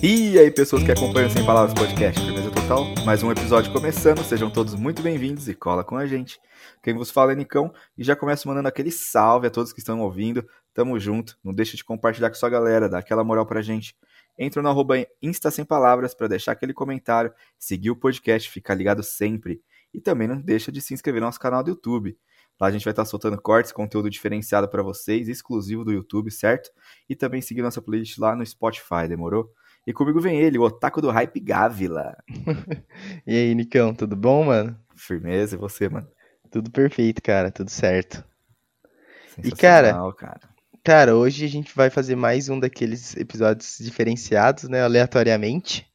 E aí, pessoas que acompanham Sem Palavras Podcast, firmeza total? Mais um episódio começando, sejam todos muito bem-vindos e cola com a gente. Quem vos fala é Nicão e já começo mandando aquele salve a todos que estão ouvindo. Tamo junto, não deixa de compartilhar com sua galera, dá aquela moral pra gente. Entra no arroba Insta Sem Palavras para deixar aquele comentário, seguir o podcast, ficar ligado sempre. E também não deixa de se inscrever no nosso canal do YouTube. Lá a gente vai estar soltando cortes, conteúdo diferenciado para vocês, exclusivo do YouTube, certo? E também seguir nossa playlist lá no Spotify, demorou? E comigo vem ele, o Otaku do Hype Gávila. e aí, Nicão, tudo bom, mano? Firmeza, e você, mano? Tudo perfeito, cara, tudo certo. E, cara, cara, cara, hoje a gente vai fazer mais um daqueles episódios diferenciados, né, aleatoriamente.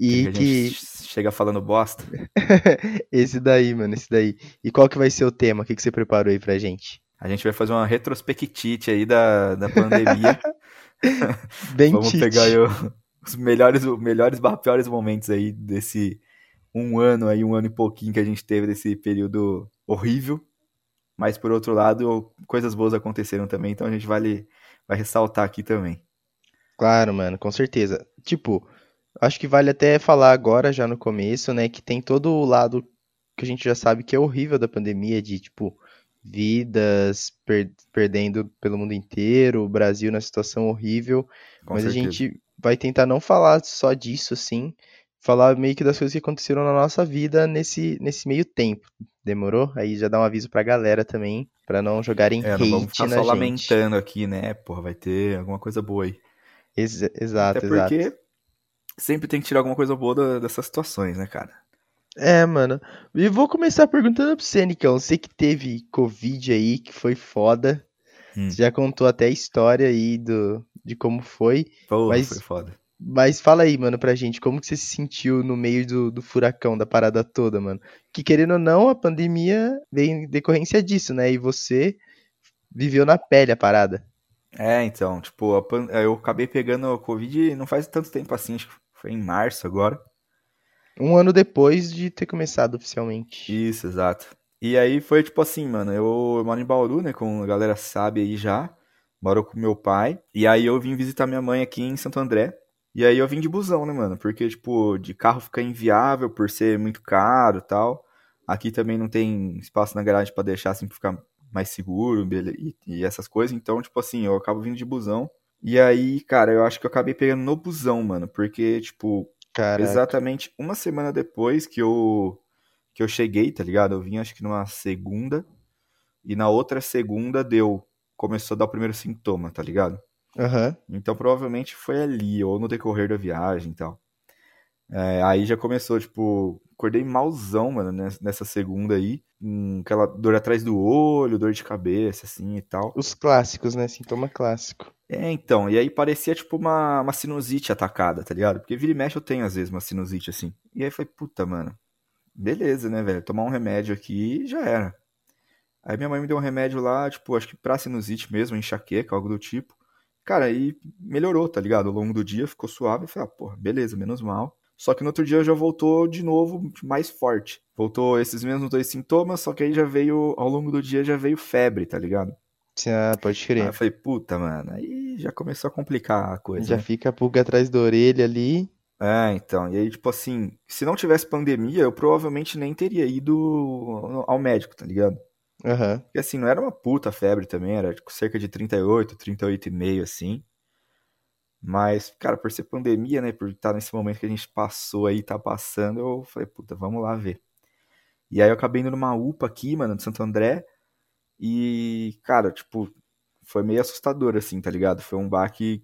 E que, que... chega falando bosta. esse daí, mano, esse daí. E qual que vai ser o tema? O que, que você preparou aí pra gente? A gente vai fazer uma retrospectite aí da, da pandemia. Bem Vamos tite. pegar aí o- os melhores, os melhores barra piores momentos aí desse um ano aí, um ano e pouquinho que a gente teve desse período horrível. Mas por outro lado, coisas boas aconteceram também, então a gente vai, vai ressaltar aqui também. Claro, mano, com certeza. Tipo, acho que vale até falar agora, já no começo, né, que tem todo o lado que a gente já sabe que é horrível da pandemia, de, tipo, vidas per- perdendo pelo mundo inteiro, o Brasil na situação horrível, Com mas a certeza. gente vai tentar não falar só disso, assim, falar meio que das coisas que aconteceram na nossa vida nesse, nesse meio tempo. Demorou? Aí já dá um aviso pra galera também, pra não jogarem É, não vamos hate ficar na só gente. lamentando aqui, né? Porra, vai ter alguma coisa boa aí. Ex- exato, Até exato. porque sempre tem que tirar alguma coisa boa da- dessas situações, né, cara? É, mano. E vou começar perguntando pra você, Nicão. Você que teve Covid aí, que foi foda. Hum. Você já contou até a história aí do, de como foi. Porra, Mas- foi foda. Mas fala aí, mano, pra gente, como que você se sentiu no meio do, do furacão, da parada toda, mano? Que querendo ou não, a pandemia veio em decorrência disso, né? E você viveu na pele a parada. É, então, tipo, a pan- eu acabei pegando a Covid não faz tanto tempo assim, acho que foi em março agora. Um ano depois de ter começado oficialmente. Isso, exato. E aí foi tipo assim, mano, eu, eu moro em Bauru, né, como a galera sabe aí já, moro com meu pai, e aí eu vim visitar minha mãe aqui em Santo André, e aí eu vim de busão, né, mano, porque, tipo, de carro fica inviável por ser muito caro e tal, aqui também não tem espaço na garagem pra deixar, assim, pra ficar mais seguro e, e essas coisas, então, tipo assim, eu acabo vindo de busão, e aí, cara, eu acho que eu acabei pegando no busão, mano, porque, tipo, Caraca. Exatamente uma semana depois que eu que eu cheguei, tá ligado? Eu vim acho que numa segunda e na outra segunda deu, começou a dar o primeiro sintoma, tá ligado? Aham. Então provavelmente foi ali ou no decorrer da viagem e tal. É, aí já começou, tipo, acordei malzão, mano, nes- nessa segunda aí, com aquela dor atrás do olho, dor de cabeça, assim e tal. Os clássicos, né? Sintoma clássico. É, então, e aí parecia tipo uma, uma sinusite atacada, tá ligado? Porque vira e mexe eu tenho às vezes uma sinusite assim. E aí foi, puta, mano, beleza, né, velho? Tomar um remédio aqui já era. Aí minha mãe me deu um remédio lá, tipo, acho que pra sinusite mesmo, enxaqueca, algo do tipo. Cara, aí melhorou, tá ligado? Ao longo do dia ficou suave. Eu falei, ah, porra, beleza, menos mal. Só que no outro dia já voltou de novo mais forte. Voltou esses mesmos dois sintomas, só que aí já veio, ao longo do dia já veio febre, tá ligado? Ah, pode Aí crer. eu falei, puta, mano, aí já começou a complicar a coisa. Já né? fica a pulga atrás da orelha ali. É, então, e aí, tipo assim, se não tivesse pandemia, eu provavelmente nem teria ido ao médico, tá ligado? Aham. Porque assim, não era uma puta febre também, era tipo, cerca de 38, 38,5 assim. Mas, cara, por ser pandemia, né, por estar nesse momento que a gente passou aí, tá passando, eu falei, puta, vamos lá ver. E aí eu acabei indo numa UPA aqui, mano, de Santo André, e, cara, tipo, foi meio assustador, assim, tá ligado? Foi um baque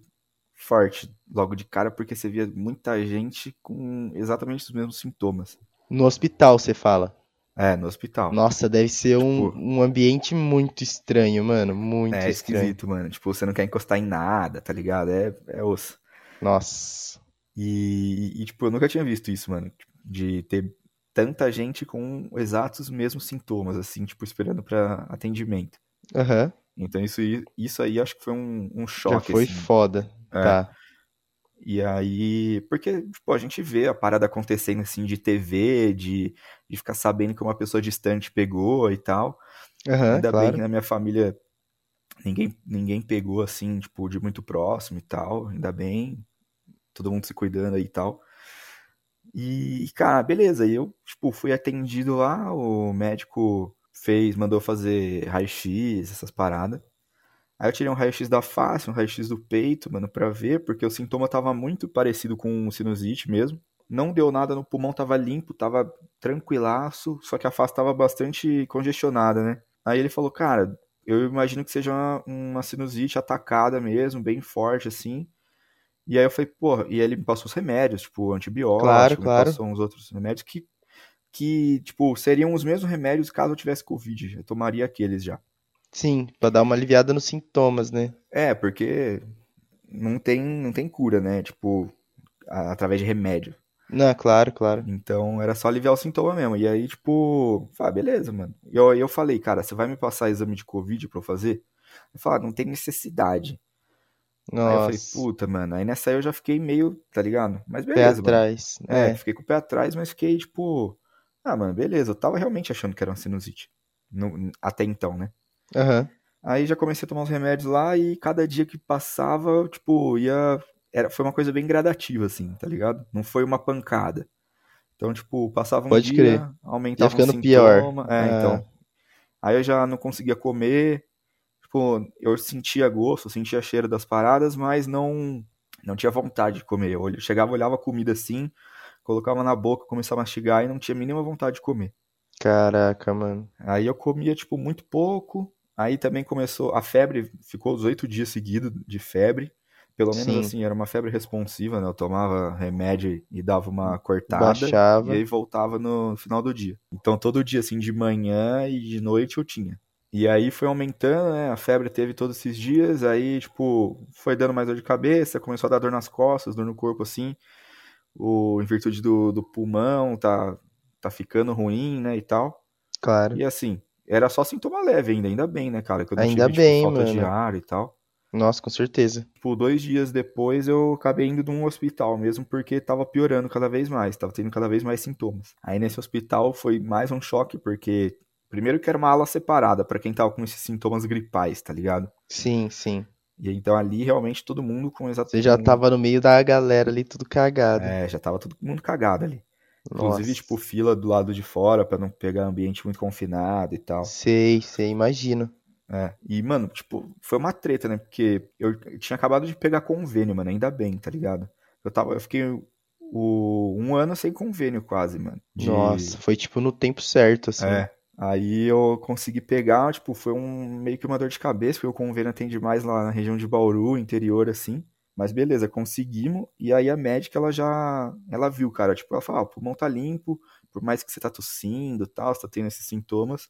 forte logo de cara, porque você via muita gente com exatamente os mesmos sintomas. No hospital, você fala. É, no hospital. Nossa, deve ser um, Tipo- um ambiente muito estranho, mano. Muito É estranho. esquisito, mano. Tipo, você não quer encostar em nada, tá ligado? É, é osso. Nossa. E, e, tipo, eu nunca tinha visto isso, mano. De ter tanta gente com exatos mesmos sintomas, assim, tipo, esperando pra atendimento. Aham. Então isso, aí- isso aí acho que foi um, um Já choque, foi assim. foda. É. Tá. E aí, porque, tipo, a gente vê a parada acontecendo, assim, de TV, de, de ficar sabendo que uma pessoa distante pegou e tal. Aham, Ainda bem claro. que na minha família Ninguém, ninguém pegou assim, tipo, de muito próximo e tal, ainda bem. Todo mundo se cuidando aí e tal. E, cara, beleza. E eu, tipo, fui atendido lá, o médico fez, mandou fazer raio-x, essas paradas. Aí eu tirei um raio-x da face, um raio-x do peito, mano, pra ver, porque o sintoma tava muito parecido com sinusite mesmo. Não deu nada no pulmão, tava limpo, tava tranquilaço, só que a face tava bastante congestionada, né? Aí ele falou, cara, eu imagino que seja uma, uma sinusite atacada mesmo, bem forte, assim. E aí eu falei, porra, e ele me passou os remédios, tipo, antibiótico, Claro, claro. passou uns outros remédios que, que, tipo, seriam os mesmos remédios caso eu tivesse Covid. Eu tomaria aqueles já. Sim, pra dar uma aliviada nos sintomas, né? É, porque não tem, não tem cura, né? Tipo, a- através de remédio. Não, claro, claro. Então era só aliviar o sintoma mesmo. E aí, tipo, ah, beleza, mano. E eu, eu falei, cara, você vai me passar exame de Covid pra eu fazer? Ele falou, ah, não tem necessidade. Aí eu falei, Nossa, puta, mano. Aí nessa aí eu já fiquei meio, tá ligado? Mas pé beleza, mano. atrás. É, É, fiquei com o pé atrás, mas fiquei, tipo, ah, mano, beleza. Eu tava realmente achando que era uma sinusite. No- até então, né? Aham. Aí já comecei a tomar os remédios lá e cada dia que passava, tipo, ia. Era, foi uma coisa bem gradativa, assim, tá ligado? Não foi uma pancada. Então, tipo, passava um Pode dia, crer. Ia aumentava um ficando pior. sintoma. É, Ah, então. Aí eu já não conseguia comer. Tipo, eu sentia gosto, sentia cheiro das paradas, mas não não tinha vontade de comer. Eu chegava, olhava a comida assim, colocava na boca, começava a mastigar e não tinha a mínima vontade de comer. caraca, mano. Aí eu comia, tipo, muito pouco. Aí também começou. A febre ficou os oito dias seguidos de febre. Pelo menos Sim, assim, era uma febre responsiva, né? Eu tomava remédio e dava uma cortada. E baixava. aí voltava no final do dia. Então todo dia, assim, de manhã e de noite eu tinha. E aí foi aumentando, né? A febre teve todos esses dias. Aí, tipo, foi dando mais dor de cabeça. Começou a dar dor nas costas, dor no corpo, assim. O, em virtude do, do pulmão, tá, tá ficando ruim, né? E tal. Claro. E assim, era só sintoma leve ainda, ainda bem, né, cara? Que eu não Ainda tive, tipo, bem, falta de mano. ar e tal. Nossa, com certeza. Tipo, dois dias depois eu acabei indo num hospital mesmo, porque tava piorando cada vez mais, tava tendo cada vez mais sintomas. Aí nesse hospital foi mais um choque, porque primeiro que era uma ala separada pra quem tava com esses sintomas gripais, tá ligado? Sim, sim. E então ali realmente todo mundo com exato. Você já tava no meio da galera ali, tudo cagado. É, já tava todo mundo cagado ali. Inclusive, Nossa. tipo, fila do lado de fora pra não pegar ambiente muito confinado e tal. Sei, sei, imagino. É, e, mano, tipo, foi uma treta, né? Porque eu tinha acabado de pegar convênio, mano, ainda bem, tá ligado? Eu tava, eu fiquei o, um ano sem convênio quase, mano. De, Nossa, foi tipo no tempo certo, assim. é, aí eu consegui pegar, tipo, foi um, meio que uma dor de cabeça, porque o convênio atende mais lá na região de Bauru, interior, assim. Mas beleza, conseguimos, e aí a médica, ela já, ela viu, cara, tipo, ela falou, ah, o pulmão tá limpo, por mais que você tá tossindo e tal, você tá tendo esses sintomas,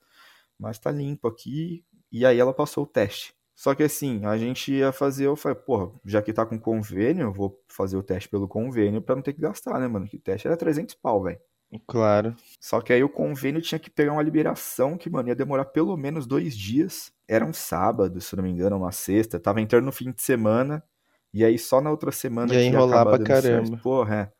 mas tá limpo aqui, e aí ela passou o teste. Só que assim, a gente ia fazer, eu falei, porra, já que tá com convênio, eu vou fazer o teste pelo convênio pra não ter que gastar, né, mano? Que o teste era 300 pau, velho. Claro. Só que aí o convênio tinha que pegar uma liberação que, mano, ia demorar pelo menos dois dias. Era um sábado, se não me engano, uma sexta. Tava entrando no fim de semana. E aí só na outra semana Ia que ia enrolar pra dando certo. caramba. Porra, é.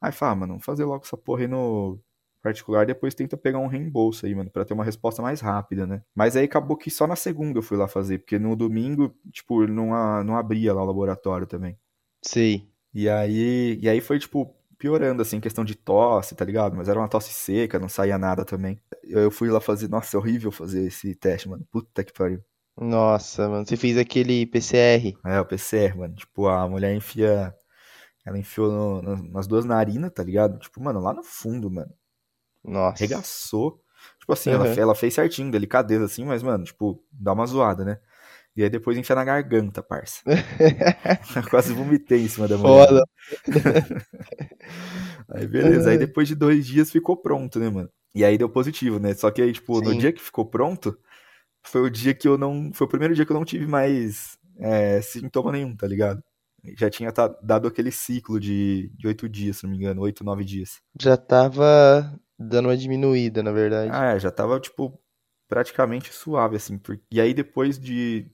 Aí fala, ah, mano, vamos fazer logo essa porra aí no particular. Depois tenta pegar um reembolso aí, mano, pra ter uma resposta mais rápida, né? Mas aí acabou que só na segunda eu fui lá fazer. Porque no domingo, tipo, não, a- não abria lá o laboratório também. Sei. E aí, e aí foi, tipo, piorando, assim, questão de tosse, tá ligado? Mas era uma tosse seca, não saía nada também. Eu eu fui lá fazer, nossa, é horrível fazer esse teste, mano. Puta que pariu. Nossa, mano, você fez aquele PCR. É, o PCR, mano. Tipo, a mulher enfia. Ela enfiou no- no- nas duas narinas, tá ligado? Tipo, mano, lá no fundo, mano. Nossa. Arregaçou. Tipo assim, ela, Aham. fe- ela fez certinho, delicadeza, assim, mas, mano, tipo, dá uma zoada, né? E aí depois enfia na garganta, parça. Quase vomitei em cima da mulher. Foda. Aí beleza, aí depois de dois dias ficou pronto, né, mano? E aí deu positivo, né? Só que aí, tipo, no Sim. dia que ficou pronto, foi o dia que eu não. Foi o primeiro dia que eu não tive mais é, sintoma nenhum, tá ligado? Já tinha tá- dado aquele ciclo de, oito dias, se não me engano, oito, nove dias. Já tava dando uma diminuída, na verdade. Ah, é, já tava, tipo, praticamente suave, assim. E aí depois de.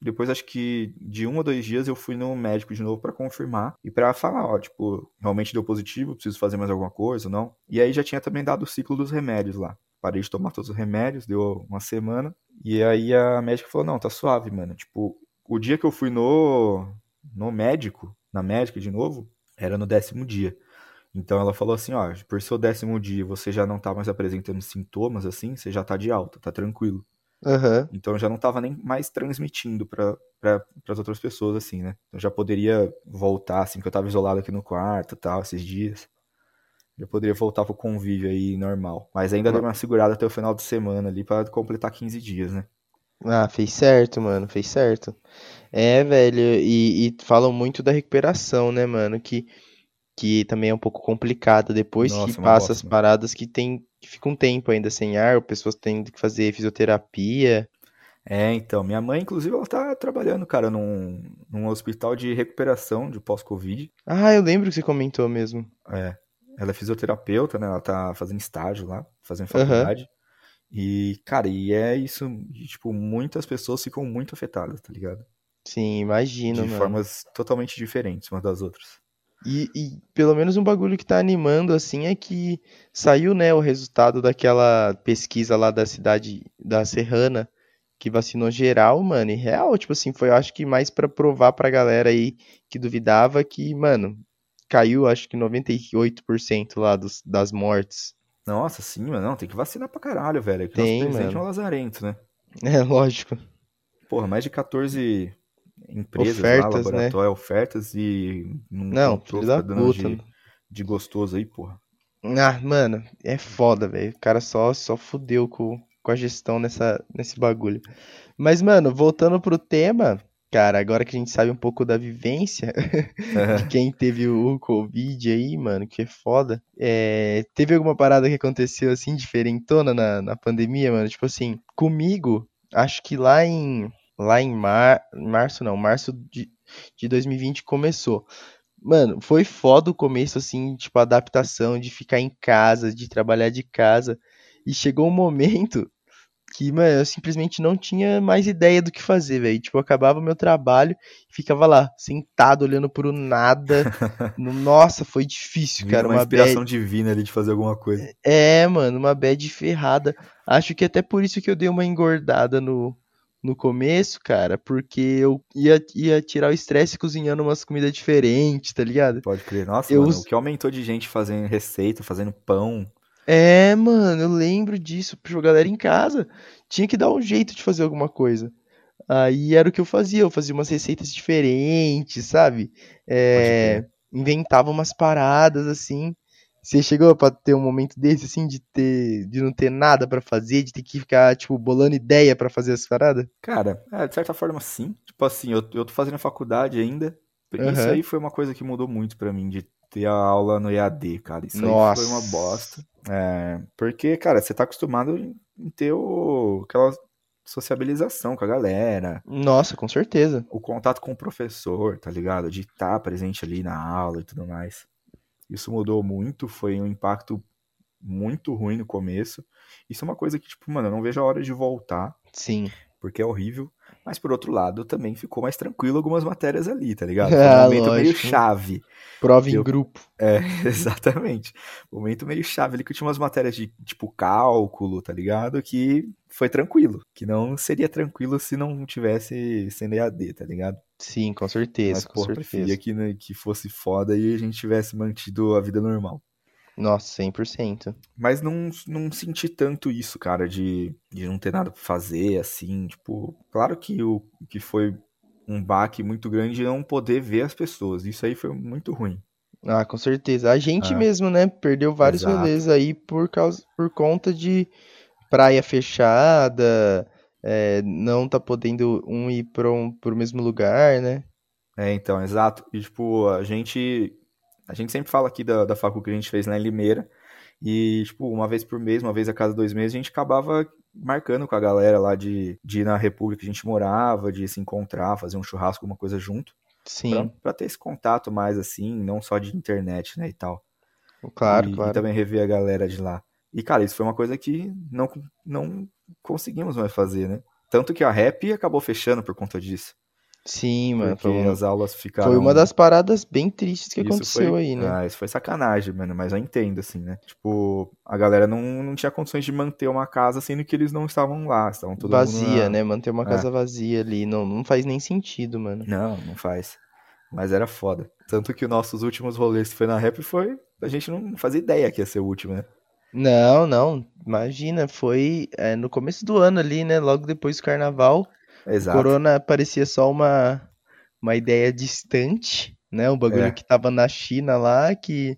Depois, acho que de um ou dois dias, eu fui no médico de novo pra confirmar e pra falar, ó, tipo, realmente deu positivo, preciso fazer mais alguma coisa ou não. E aí já tinha também dado o ciclo dos remédios lá. Parei de tomar todos os remédios, deu uma semana. E aí a médica falou: não, tá suave, mano. Tipo, o dia que eu fui no, no médico, na médica de novo, era no décimo dia. Então ela falou assim, ó, por seu décimo dia você já não tá mais apresentando sintomas assim, você já tá de alta, tá tranquilo. Aham. Então já não tava nem mais transmitindo para as outras pessoas assim, né? Então já poderia voltar assim, que eu tava isolado aqui no quarto, tal, esses dias. Já poderia voltar pro convívio aí normal, mas ainda deu uma segurada até o final de semana ali para completar 15 dias, né? Ah, fez certo, mano, fez certo. É, velho, e, e falam muito da recuperação, né, mano? Que, que também é um pouco complicado depois que Nossa, uma passa bosta, as mano. paradas que tem que fica um tempo ainda sem ar, pessoas tendo que fazer fisioterapia. É, então, minha mãe, inclusive, ela tá trabalhando, cara, num, num hospital de recuperação de pós-Covid. Ah, eu lembro que você comentou mesmo. É, ela é fisioterapeuta, né? Ela tá fazendo estágio lá, fazendo faculdade. E, cara, e é isso, e, tipo, muitas pessoas ficam muito afetadas, tá ligado? Sim, imagino, De mano. formas totalmente diferentes umas das outras. E, e pelo menos um bagulho que tá animando assim é que saiu, né, o resultado daquela pesquisa lá da cidade da Serrana que vacinou geral, mano, e real, tipo assim, foi eu acho que mais pra provar pra galera aí que duvidava que, mano, caiu acho que 98% lá dos, das mortes. Nossa, sim, mano, não, tem que vacinar pra caralho, velho. Que nosso Tem, presidente é mano. um lazarento, né? É, lógico. Porra, mais de 14 empresas Ofertas, lá, né? laboratório, ofertas e não Não, filho da dando puta. de, de gostoso aí, porra. Ah, mano, é foda, velho. O cara só, só fudeu com, com a gestão nessa, nesse bagulho. Mas, mano, voltando pro tema, cara, agora que a gente sabe um pouco da vivência de quem teve o Covid aí, mano, que é foda. É, teve alguma parada que aconteceu assim, diferentona na, na pandemia, mano? Tipo assim, comigo, acho que lá em, lá em mar, março, não, março de, de 2020 começou. Mano, foi foda o começo, assim, tipo, a adaptação de ficar em casa, de trabalhar de casa. E chegou um momento que, mano, eu simplesmente não tinha mais ideia do que fazer, velho. Tipo, eu acabava o meu trabalho e ficava lá, sentado, olhando pro nada. No- Nossa, foi difícil, cara. uma Uma inspiração bad... divina ali de fazer alguma coisa. É, mano, uma bad ferrada. Acho que até por isso que eu dei uma engordada no, no começo, cara, porque eu ia, ia tirar o estresse cozinhando umas comidas diferentes, tá ligado? Pode crer. Nossa, Eu mano, o que aumentou de gente fazendo receita, fazendo pão. É, mano, eu lembro disso, pra galera em casa. Tinha que dar um jeito de fazer alguma coisa. Aí era o que eu fazia, eu fazia umas receitas diferentes, sabe? É, inventava umas paradas assim. Você chegou pra ter um momento desse, assim, de ter, de não ter nada pra fazer, de ter que ficar, tipo, bolando ideia pra fazer as paradas? Cara, é, de certa forma sim. Tipo assim, eu, eu tô fazendo faculdade ainda. Isso Aham. aí foi uma coisa que mudou muito pra mim, de ter a aula no EAD, cara. Isso aí Nossa. foi uma bosta. É, porque, cara, você tá acostumado em em ter o, aquela sociabilização com a galera, Nossa, com certeza. o contato com o professor, tá ligado? De estar presente ali na aula e tudo mais. Isso mudou muito, foi um impacto muito ruim no começo. Isso é uma coisa que, tipo, mano, eu não vejo a hora de voltar, Sim. porque é horrível. Mas por outro lado, também ficou mais tranquilo algumas matérias ali, tá ligado? Foi um Ah, momento meio lógico. chave. Prova em Eu- grupo. É, exatamente. Momento meio chave ali que tinha umas matérias de, tipo, cálculo, tá ligado? Que foi tranquilo. Que não seria tranquilo se não tivesse sendo EAD, tá ligado? Sim, com certeza, Mas, com certeza. preferia que, né, que fosse foda e a gente tivesse mantido a vida normal. Nossa, 100%. Mas não, não senti tanto isso, cara, de, de não ter nada pra fazer, assim, tipo, claro que o que foi um baque muito grande de não poder ver as pessoas. Isso aí foi muito ruim. Ah, com certeza. A gente Ah. mesmo, né, perdeu vários Exato. rolês aí por causa, por conta de praia fechada, é, não tá podendo um ir para um, pro mesmo lugar, né? É, então, exato. E, tipo, a gente, a gente sempre fala aqui da, da facu que a gente fez lá em Limeira. E, tipo, uma vez por mês, uma vez a cada dois meses, a gente acabava marcando com a galera lá de, de ir na república que a gente morava, de se encontrar, fazer um churrasco, alguma coisa junto. Pra, Sim, pra ter esse contato mais, assim, não só de internet, né, e tal. claro, e, e claro. também rever a galera de lá. E, cara, isso foi uma coisa que não, não conseguimos mais fazer, né? Tanto que a rap acabou fechando por conta disso. Sim, mano. Porque Foi, as aulas ficaram. foi uma das paradas bem tristes que Isso aconteceu foi- aí, né? Ah, isso foi sacanagem, mano, mas eu entendo, assim, né? Tipo, a galera não, não tinha condições de manter uma casa, sendo que eles não estavam lá, estavam todo vazia, na- né? Manter uma É. casa vazia ali. Não, não faz nem sentido, mano. Não, não faz. Mas era foda. Tanto que os nossos últimos rolês que foi na rap foi. A gente não fazia ideia que ia ser o último, né? Não, não. Imagina, foi é, no começo do ano ali, né? Logo depois do carnaval. Exato. Corona parecia só uma, uma ideia distante, né? Um bagulho É. que tava na China lá, que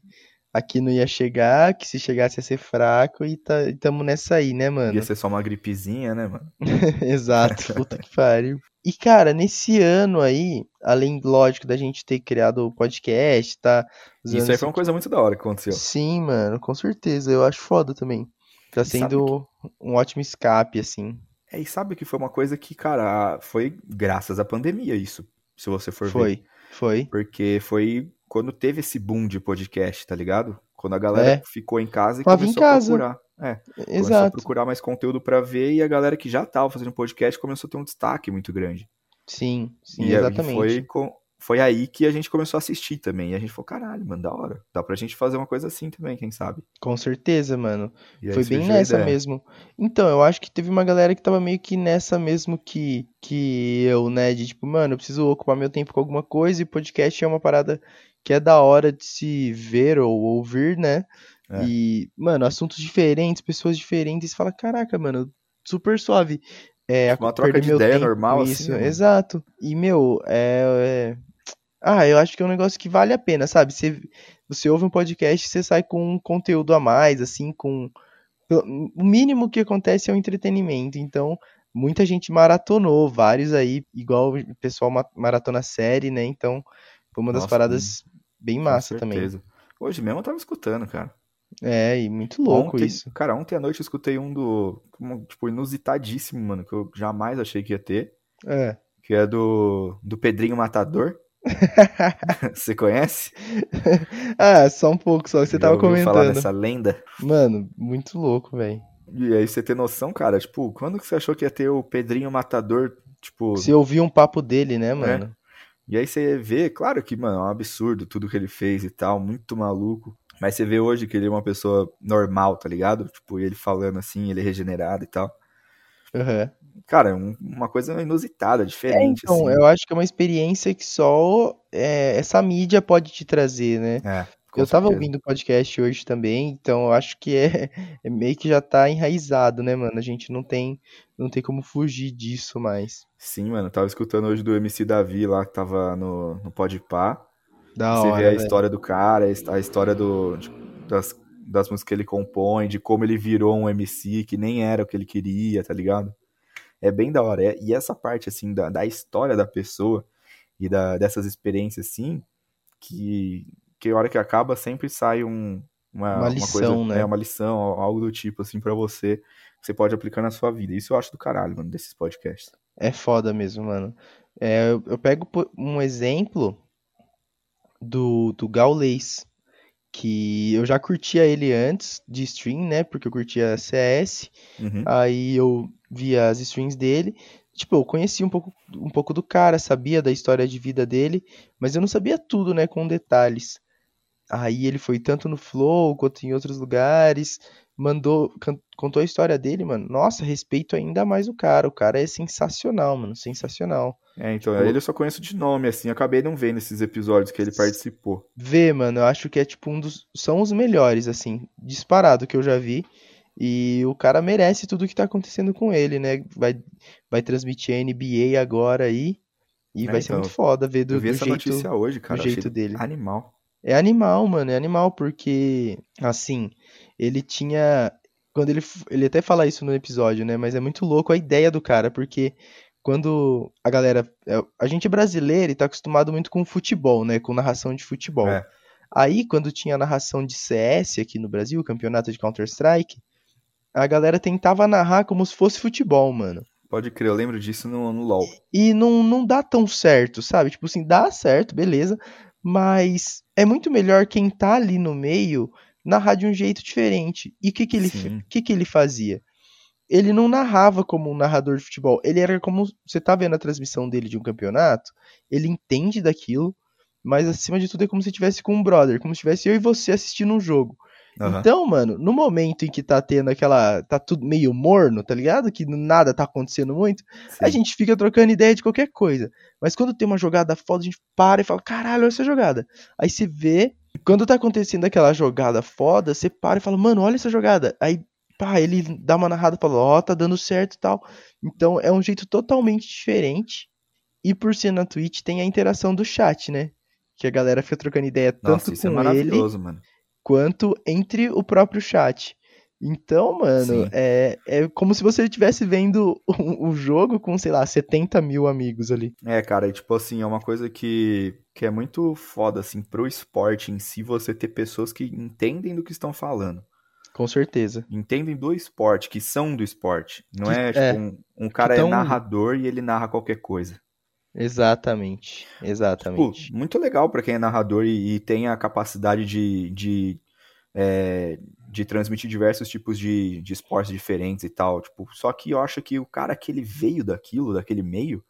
aqui não ia chegar, que se chegasse ia ser fraco e, tá, e tamo nessa aí, né, mano? Ia ser só uma gripezinha, né, mano? Exato, puta que pariu. E, cara, nesse ano aí, além, lógico, da gente ter criado o podcast, tá? Isso aí esse foi uma coisa muito da hora que aconteceu. Sim, mano, com certeza. Eu acho foda também. Tá sendo um ótimo escape, assim. É, e sabe que foi uma coisa que, cara, foi graças à pandemia isso, se você for ver. Foi, foi. Porque foi quando teve esse boom de podcast, tá ligado? Quando a galera É. ficou em casa e Tava em começou a procurar. É, começou a Exato. procurar mais conteúdo pra ver e a galera que já tava fazendo podcast começou a ter um destaque muito grande. Sim, sim, e exatamente. foi, com- foi aí que a gente começou a assistir também. E a gente falou, caralho, mano, da hora. Dá pra gente fazer uma coisa assim também, quem sabe? Com certeza, mano. Foi bem nessa mesmo. Então, eu acho que teve uma galera que tava meio que nessa mesmo que, que eu, né? De tipo, mano, eu preciso ocupar meu tempo com alguma coisa e podcast é uma parada que é da hora de se ver ou ouvir, né? É. E, mano, assuntos diferentes, pessoas diferentes. Fala, caraca, mano, super suave. É, Uma troca de ideia tempo normal, com assim, isso. né? Exato. E, meu, é, é- Ah, eu acho que é um negócio que vale a pena, sabe? Você, você ouve um podcast e você sai com um conteúdo a mais, assim, com. O mínimo que acontece é o entretenimento. Então, muita gente maratonou, vários aí, igual o pessoal ma- maratona série, né? Então, foi uma das Nossa, paradas bem Com massa também. certeza. Hoje mesmo eu tava escutando, cara. É, e muito louco ontem, isso. Cara, ontem à noite eu escutei um do. um, tipo, inusitadíssimo, mano, que eu jamais achei que ia ter. É. Que é do. Do Pedrinho Matador. Você conhece? Ah, só um pouco, só que você Já tava ouviu falar comentando. dessa lenda? Mano, muito louco, velho. E aí você tem noção, cara, tipo, quando que você achou que ia ter o Pedrinho Matador? Tipo. Você ouviu um papo dele, né, mano? E aí você vê, claro que, mano, é um absurdo tudo que ele fez e tal, muito maluco. Mas você vê hoje que ele é uma pessoa normal, tá ligado? Tipo, ele falando assim, ele é regenerado e tal. Aham. Cara, é um- uma coisa inusitada, É, diferente, então, assim. eu acho que é uma experiência que só é, essa mídia pode te trazer, né? É, Eu tava certeza. ouvindo o podcast hoje também, então eu acho que é, é meio que já tá enraizado, né, mano? A gente não tem, não tem como fugir disso mais. Sim, mano, eu tava escutando hoje do MC Davi lá, que tava no, no Podpah. Da Você hora, vê a velho. história do cara, a his- a história do, das, das músicas que ele compõe, de como ele virou um MC que nem era o que ele queria, tá ligado? É bem da hora. É- E essa parte, assim, da, da história da pessoa e da, dessas experiências, assim, que, que a hora que acaba sempre sai um, uma, Uma uma lição, coisa, né? é, uma lição, algo do tipo, assim, pra você, que você pode aplicar na sua vida. Isso eu acho do caralho, mano, desses podcasts. É foda mesmo, mano. É, eu, eu pego um exemplo do, do Gaules, que eu já curtia ele antes de stream, né? Porque eu curtia CS. Uhum. Aí eu via as streams dele. Tipo, eu conhecia um pouco, um pouco do cara, sabia da história de vida dele, mas eu não sabia tudo, né, com detalhes. Aí ele foi tanto no Flow quanto em outros lugares, mandou, contou a história dele, mano. Nossa, respeito ainda mais o cara. O cara é sensacional, mano, sensacional. É, então, Tipo- ele eu só conheço de nome, assim, acabei não vendo esses episódios que ele participou. Vê, mano, eu acho que é tipo um dos. São os melhores, assim, disparado que eu já vi. E o cara merece tudo que tá acontecendo com ele, né? Vai, vai transmitir a NBA agora aí. E É, vai ser então, muito foda ver do, eu vi do essa jeito, notícia hoje, cara, do jeito dele. animal. É animal, mano, é animal, porque, assim, ele tinha. Quando ele. Ele até fala isso no episódio, né? Mas é muito louco a ideia do cara, porque quando a galera. é, A gente é brasileiro e tá acostumado muito com futebol, né? Com narração de futebol. É. Aí, quando tinha narração de CS aqui no Brasil, campeonato de Counter-Strike, a galera tentava narrar como se fosse futebol, mano. Pode crer, eu lembro disso no, no LoL. E não, não dá tão certo, sabe? Tipo assim, dá certo, beleza. Mas é muito melhor quem tá ali no meio narrar de um jeito diferente. E o que que ele, Sim. que que ele fazia? Ele não narrava como um narrador de futebol. Ele era como. Você tá vendo a transmissão dele de um campeonato, ele entende daquilo, mas acima de tudo é como se estivesse com um brother, como se tivesse eu e você assistindo um jogo. Uhum. Então, mano, no momento em que tá tendo aquela. tá tudo meio morno, tá ligado? Que nada tá acontecendo muito, Sim. a gente fica trocando ideia de qualquer coisa. Mas quando tem uma jogada foda, a gente para e fala: caralho, olha essa jogada. Aí você vê. Quando tá acontecendo aquela jogada foda, você para e fala, mano, olha essa jogada. Aí pá, ele dá uma narrada e fala, ó, oh, tá dando certo e tal. Então é um jeito totalmente diferente. E por ser na Twitch tem a interação do chat, né? Que a galera fica trocando ideia tanto Nossa, é com é ele mano. quanto entre o próprio chat. Então, mano, é, é como se você estivesse vendo o, o, jogo com, sei lá, 70 mil amigos ali. É, cara, tipo assim, é uma coisa que, que é muito foda, assim, pro esporte em si, você ter pessoas que entendem do que estão falando. Com certeza. Entendem do esporte, que são do esporte. Não que, é tipo, é, um, um cara tão... é narrador e ele narra qualquer coisa. Exatamente, exatamente. Tipo, muito legal para quem é narrador e, e, tem a capacidade de, de, é, de transmitir diversos tipos de, de esportes diferentes e tal. Tipo, só que eu acho que o cara que ele veio daquilo, daquele meio,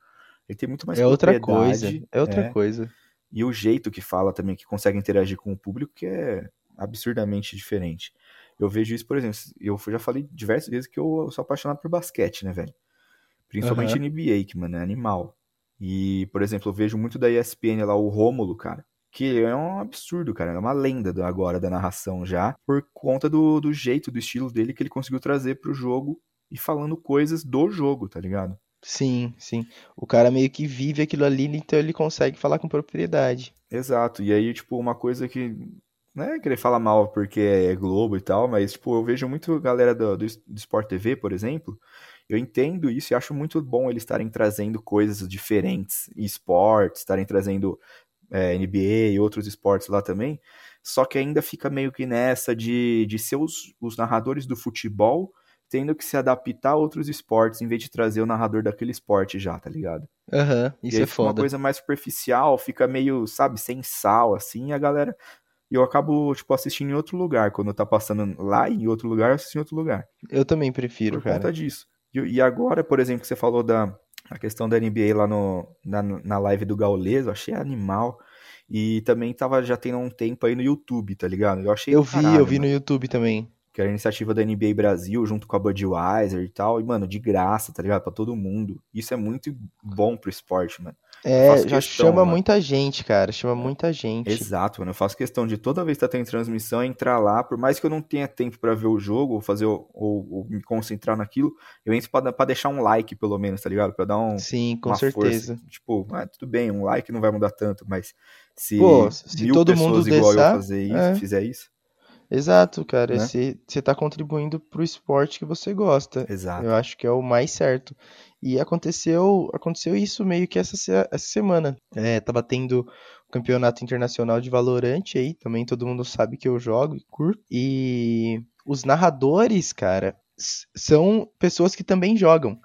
ele tem muito mais é outra coisa. É outra é, coisa. E o jeito que fala também, que consegue interagir com o público, que é absurdamente diferente. Eu vejo isso, por exemplo, eu já falei diversas vezes que eu sou apaixonado por basquete, né, velho? Principalmente uhum. NBA, que, mano, é animal. E, por exemplo, eu vejo muito da ESPN lá, o Rômulo, cara. Que é um absurdo, cara. É uma lenda agora da narração já, por conta do, do jeito, do estilo dele que ele conseguiu trazer pro jogo e falando coisas do jogo, tá ligado? Sim, sim. O cara meio que vive aquilo ali, então ele consegue falar com propriedade. Exato. E aí, tipo, uma coisa que não é querer falar mal porque é Globo e tal, mas, tipo, eu vejo muito galera do, do, do Sport TV, por exemplo, eu entendo isso e acho muito bom eles estarem trazendo coisas diferentes, esportes, estarem trazendo é, NBA e outros esportes lá também, só que ainda fica meio que nessa de, de ser os, os narradores do futebol tendo que se adaptar a outros esportes em vez de trazer o narrador daquele esporte já, tá ligado? Aham, uhum, isso e aí é fica foda. uma coisa mais superficial, fica meio, sabe, sem sal, assim, e a galera e eu acabo, tipo, assistindo em outro lugar. Quando tá passando lá em outro lugar, eu assisto em outro lugar. Eu também prefiro, Por cara. conta disso. E, e, agora, por exemplo, que você falou da a questão da NBA lá no, na, na live do Gaules, eu achei animal. E também tava já tendo um tempo aí no YouTube, tá ligado? Eu achei Eu vi, caralho, eu vi mano. no YouTube também. Que era a iniciativa da NBA Brasil, junto com a Budweiser e tal. E, mano, de graça, tá ligado? Pra todo mundo. Isso é muito bom pro esporte, mano. É, já questão, chama mano. muita gente, cara. Chama muita gente. Exato, mano. Eu faço questão de toda vez que tá tendo transmissão entrar lá, por mais que eu não tenha tempo para ver o jogo, ou fazer ou, ou, me concentrar naquilo, eu entro pra, pra, deixar um like, pelo menos, tá ligado? Pra dar um. Sim, com certeza. Força. Tipo, ah, tudo bem, um like não vai mudar tanto, mas se, Pô, se mil todo pessoas mundo igual deixar, eu fazer isso, é. fizer isso. Exato, cara. Né? Você né? tá contribuindo pro esporte que você gosta. Exato. Eu acho que é o mais certo. E aconteceu, aconteceu isso meio que essa, essa semana. É, tava tendo o campeonato internacional de Valorante aí, também todo mundo sabe que eu jogo e curto. E os narradores, cara, são pessoas que também jogam.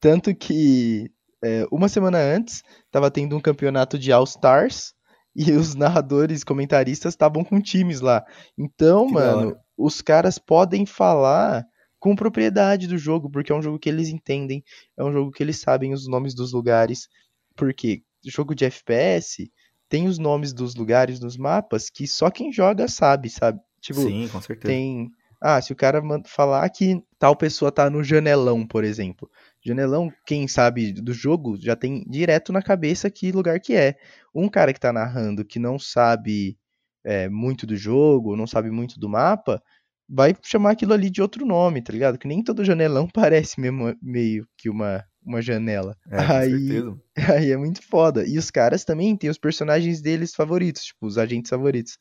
Tanto que é, uma semana antes tava tendo um campeonato de All Stars e os narradores, comentaristas estavam com times lá. Então, que mano, os caras podem falar com propriedade do jogo, porque é um jogo que eles entendem, é um jogo que eles sabem os nomes dos lugares, porque jogo de FPS tem os nomes dos lugares nos mapas que só quem joga sabe, sabe? Tipo, Sim, com certeza. Tem, ah, se o cara falar que tal pessoa tá no janelão, por exemplo. Janelão, quem sabe do jogo já tem direto na cabeça que lugar que é. Um cara que tá narrando que não sabe é, muito do jogo, não sabe muito do mapa, vai chamar aquilo ali de outro nome, tá ligado? Que nem todo janelão parece mesmo, meio que uma, uma janela. É, aí, aí é muito foda. E os caras também têm os personagens deles favoritos, tipo, os agentes favoritos.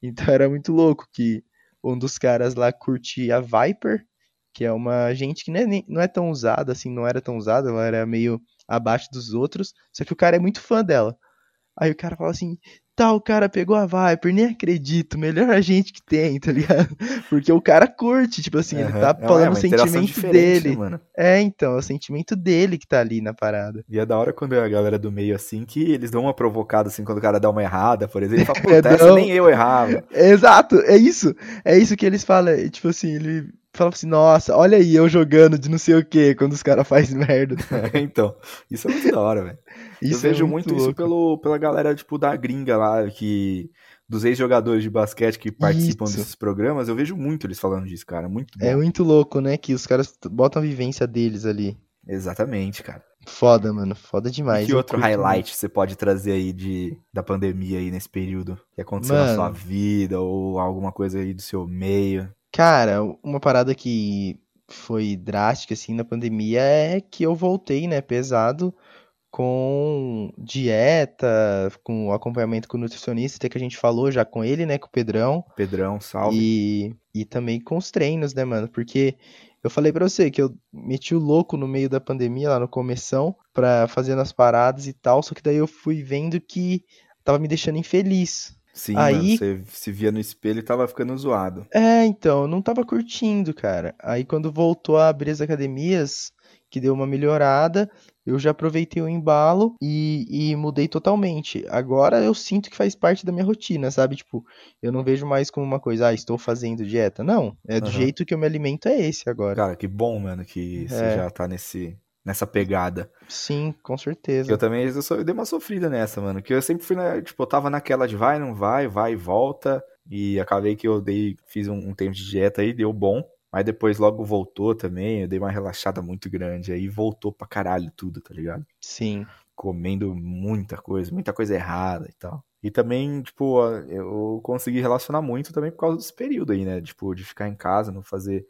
Então era muito louco que um dos caras lá curtia a Viper, que é uma agente que não é, não é tão usada, assim, não era tão usada, ela era meio abaixo dos outros, só que o cara é muito fã dela. Aí o cara fala assim: tal cara pegou a Viper, nem acredito, melhor agente que tem, tá ligado? Porque o cara curte, tipo assim, uhum. ele tá falando é, o sentimento dele. Mano. É, então, é o sentimento dele que tá ali na parada. E é da hora quando é a galera do meio assim, que eles dão uma provocada assim, quando o cara dá uma errada, por exemplo, ele fala, puta, essa nem eu errava. Exato, é isso. É isso que eles falam, tipo assim, ele fala assim, nossa, olha aí eu jogando de não sei o que quando os caras fazem merda. então, isso é muito da hora, velho. Eu é vejo muito, muito isso pelo, pela galera, tipo, da gringa lá, que. Dos ex-jogadores de basquete que participam Isso. desses programas, eu vejo muito eles falando disso, cara. Muito bom. É muito louco, né? Que os caras botam a vivência deles ali. Exatamente, cara. Foda, mano. Foda E demais. que eu outro highlight você pode trazer aí de, da pandemia aí nesse período? Que aconteceu na Mano. sua vida ou alguma coisa aí do seu meio? Cara, uma parada que foi drástica assim na pandemia é que eu voltei, né, pesado com dieta, com acompanhamento com o nutricionista, até que a gente falou já com ele, né, com o Pedrão, Pedrão, salve. e, e também com os treinos, né, mano? Porque eu falei pra você que eu meti o louco no meio da pandemia, lá no começão, pra fazendo as paradas e tal, só que daí eu fui vendo que tava me deixando infeliz. Sim, aí- mano, você se via no espelho e tava ficando zoado. É, então, eu não tava curtindo, cara. Aí quando voltou a abrir as academias, que deu uma melhorada, eu já aproveitei o embalo e, e mudei totalmente. Agora eu sinto que faz parte da minha rotina, sabe? Tipo, eu não vejo mais como uma coisa, ah, estou fazendo dieta. Não, é do Aham. jeito que eu me alimento é esse agora. Cara, que bom, mano, que você É. já tá nesse, nessa pegada. Sim, com certeza. eu também eu, eu dei uma sofrida nessa, mano. Que eu sempre fui, na, tipo, eu tava naquela de vai, não vai, vai e volta. E acabei que eu dei, fiz um, um tempo de dieta aí, deu bom. Mas depois logo voltou também, eu dei uma relaxada muito grande. Aí voltou pra caralho tudo, tá ligado? Sim. Comendo muita coisa, muita coisa errada e tal. E também, tipo, eu consegui relacionar muito também por causa desse período aí, né? Tipo, de ficar em casa, não fazer,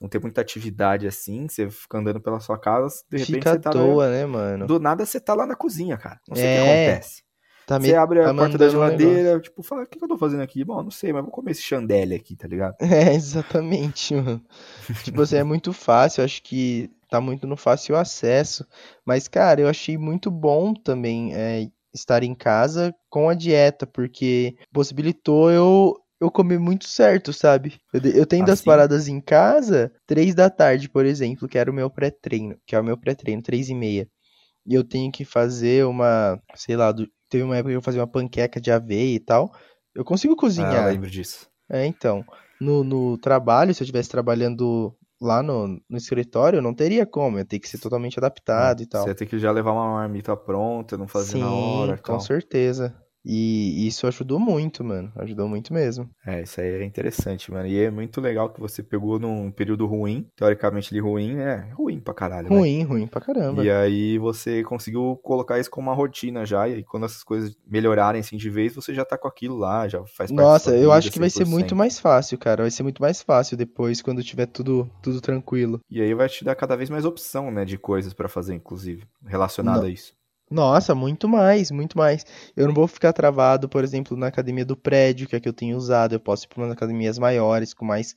não ter muita atividade assim, você fica andando pela sua casa, de repente Fica você à tá lá- toa, né, mano? do nada você tá lá na cozinha, cara. Não sei o É, que acontece. Tá me- Você abre a tá porta da mandando um geladeira, tipo, fala, o que que eu tô fazendo aqui? Bom, não sei, mas vou comer esse chandelle aqui, tá ligado? É, exatamente, mano. Tipo assim, é muito fácil, acho que tá muito no fácil acesso. Mas, cara, eu achei muito bom também é, estar em casa com a dieta, porque possibilitou eu, eu comer muito certo, sabe? Eu, eu tendo Ah, as sim. paradas em casa, três da tarde, por exemplo, que era o meu pré-treino, que é o meu pré-treino, três e meia. E eu tenho que fazer uma, sei lá, do- teve uma época que eu fazia uma panqueca de aveia e tal. Eu consigo Ah, eu cozinhar. lembro disso. É, então, no, no trabalho, se eu estivesse trabalhando lá no, no escritório, eu não teria como, ia ter que ser totalmente adaptado e tal. Você ia ter que já levar uma marmita pronta, não fazer Sim, na hora com tal. certeza. E isso ajudou muito, mano. Ajudou muito mesmo. É, isso aí é interessante, mano. E é muito legal que você pegou num período ruim, teoricamente ele ruim, né? Ruim pra caralho, né? Ruim, ruim pra caramba. E aí você conseguiu colocar isso como uma rotina já, e aí quando essas coisas melhorarem assim de vez, você já tá com aquilo lá, já faz parte da Nossa, eu acho que vai ser muito 100%. mais fácil, cara. Vai ser muito mais fácil depois, quando tiver tudo, tudo tranquilo. E aí vai te dar cada vez mais opção, né, de coisas pra fazer, inclusive, relacionada Não. a isso. Nossa, muito mais, muito mais. Eu não vou ficar travado, por exemplo, na academia do prédio, que é a que eu tenho usado. Eu posso ir para umas academias maiores, com mais.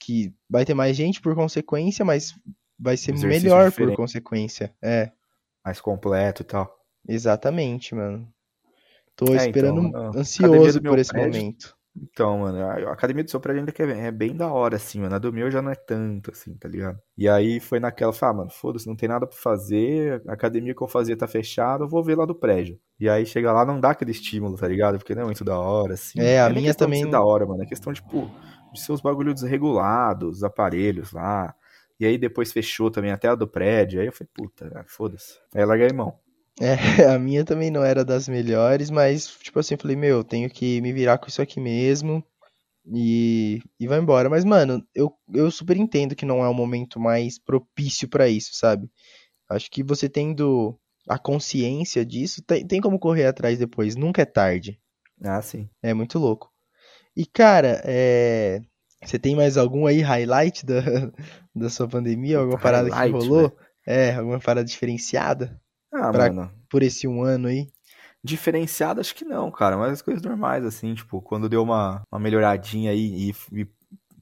que vai ter mais gente por consequência, mas vai ser Exercício melhor por diferente. consequência. É, Mais completo e tal. exatamente, mano. Tô É, esperando então, a academia ansioso por esse prédio- momento. Então, mano, a academia do seu prédio ainda que é é bem da hora, assim, mano. A do meu já não é tanto, assim, tá ligado? E aí foi naquela, falei, ah, mano, foda-se, não tem nada pra fazer, a academia que eu fazia tá fechada, eu vou ver lá do prédio. E aí chega lá, não dá aquele estímulo, tá ligado? Porque não é muito da hora, assim. É, a nem minha também- ser da hora, mano. É questão, tipo, de ser os bagulhos desregulados, os aparelhos lá. E aí depois fechou também até a do prédio. Aí eu falei, puta, foda-se. Aí larguei mão. É, a minha também não era das melhores, mas, tipo assim, eu falei, meu, tenho que me virar com isso aqui mesmo e, e vai embora. Mas, mano, eu, eu super entendo que não é o momento mais propício pra isso, sabe? Acho que você tendo a consciência disso, tem, tem como correr atrás depois, nunca é tarde. Ah, sim. É muito louco. E, cara, é... você tem mais algum aí highlight da, da sua pandemia? Alguma parada que Highlight, rolou? É, alguma parada diferenciada Ah, Pra- mano. por esse um ano aí? Diferenciado, acho que não, cara. Mas as coisas normais, assim, tipo, quando deu uma, uma melhoradinha aí e, e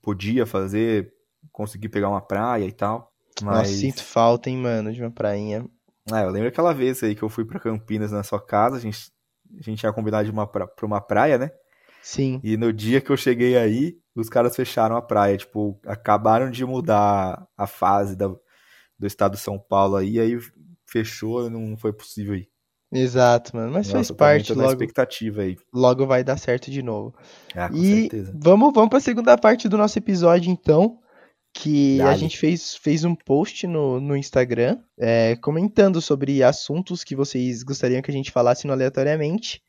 podia fazer, consegui pegar uma praia e tal. Nossa, Mas. sinto falta, hein, mano, de uma prainha. É, eu lembro aquela vez aí que eu fui pra Campinas na sua casa, a gente, a gente tinha combinado de uma pra, pra uma praia, né? Sim. E no dia que eu cheguei aí, os caras fecharam a praia. Tipo, acabaram de mudar a fase da, do estado de São Paulo aí, aí fechou não foi possível ir. Exato, mano. Mas faz Nossa, também parte, logo, expectativa aí. logo vai dar certo de novo. Ah, com E certeza. vamos, vamos pra segunda parte do nosso episódio, então. que a Dale. gente fez, fez um post no, no Instagram é, comentando sobre assuntos que vocês gostariam que a gente falasse no aleatoriamente.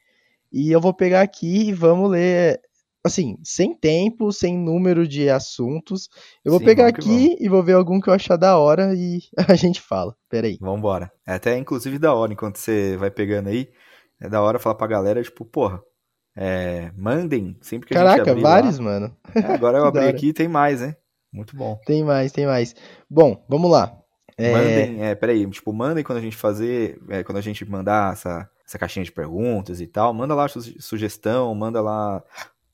E eu vou pegar aqui e vamos ler, assim, sem tempo, sem número de assuntos. Eu vou Sim, pegar vamos aqui e vou ver algum que eu achar da hora e a gente fala. Pera aí. Vambora. É até inclusive da hora, enquanto você vai pegando aí, é da hora falar pra galera, tipo, porra, é, mandem sempre que a gente Caraca, abrir vários, lá. mano. É, agora eu abri aqui e tem mais, né? Muito bom. Tem mais, tem mais. Bom, vamos lá. É, Mandem, é, peraí, tipo, mandem quando a gente fazer, é, quando a gente mandar essa, essa caixinha de perguntas e tal, manda lá su- sugestão, manda lá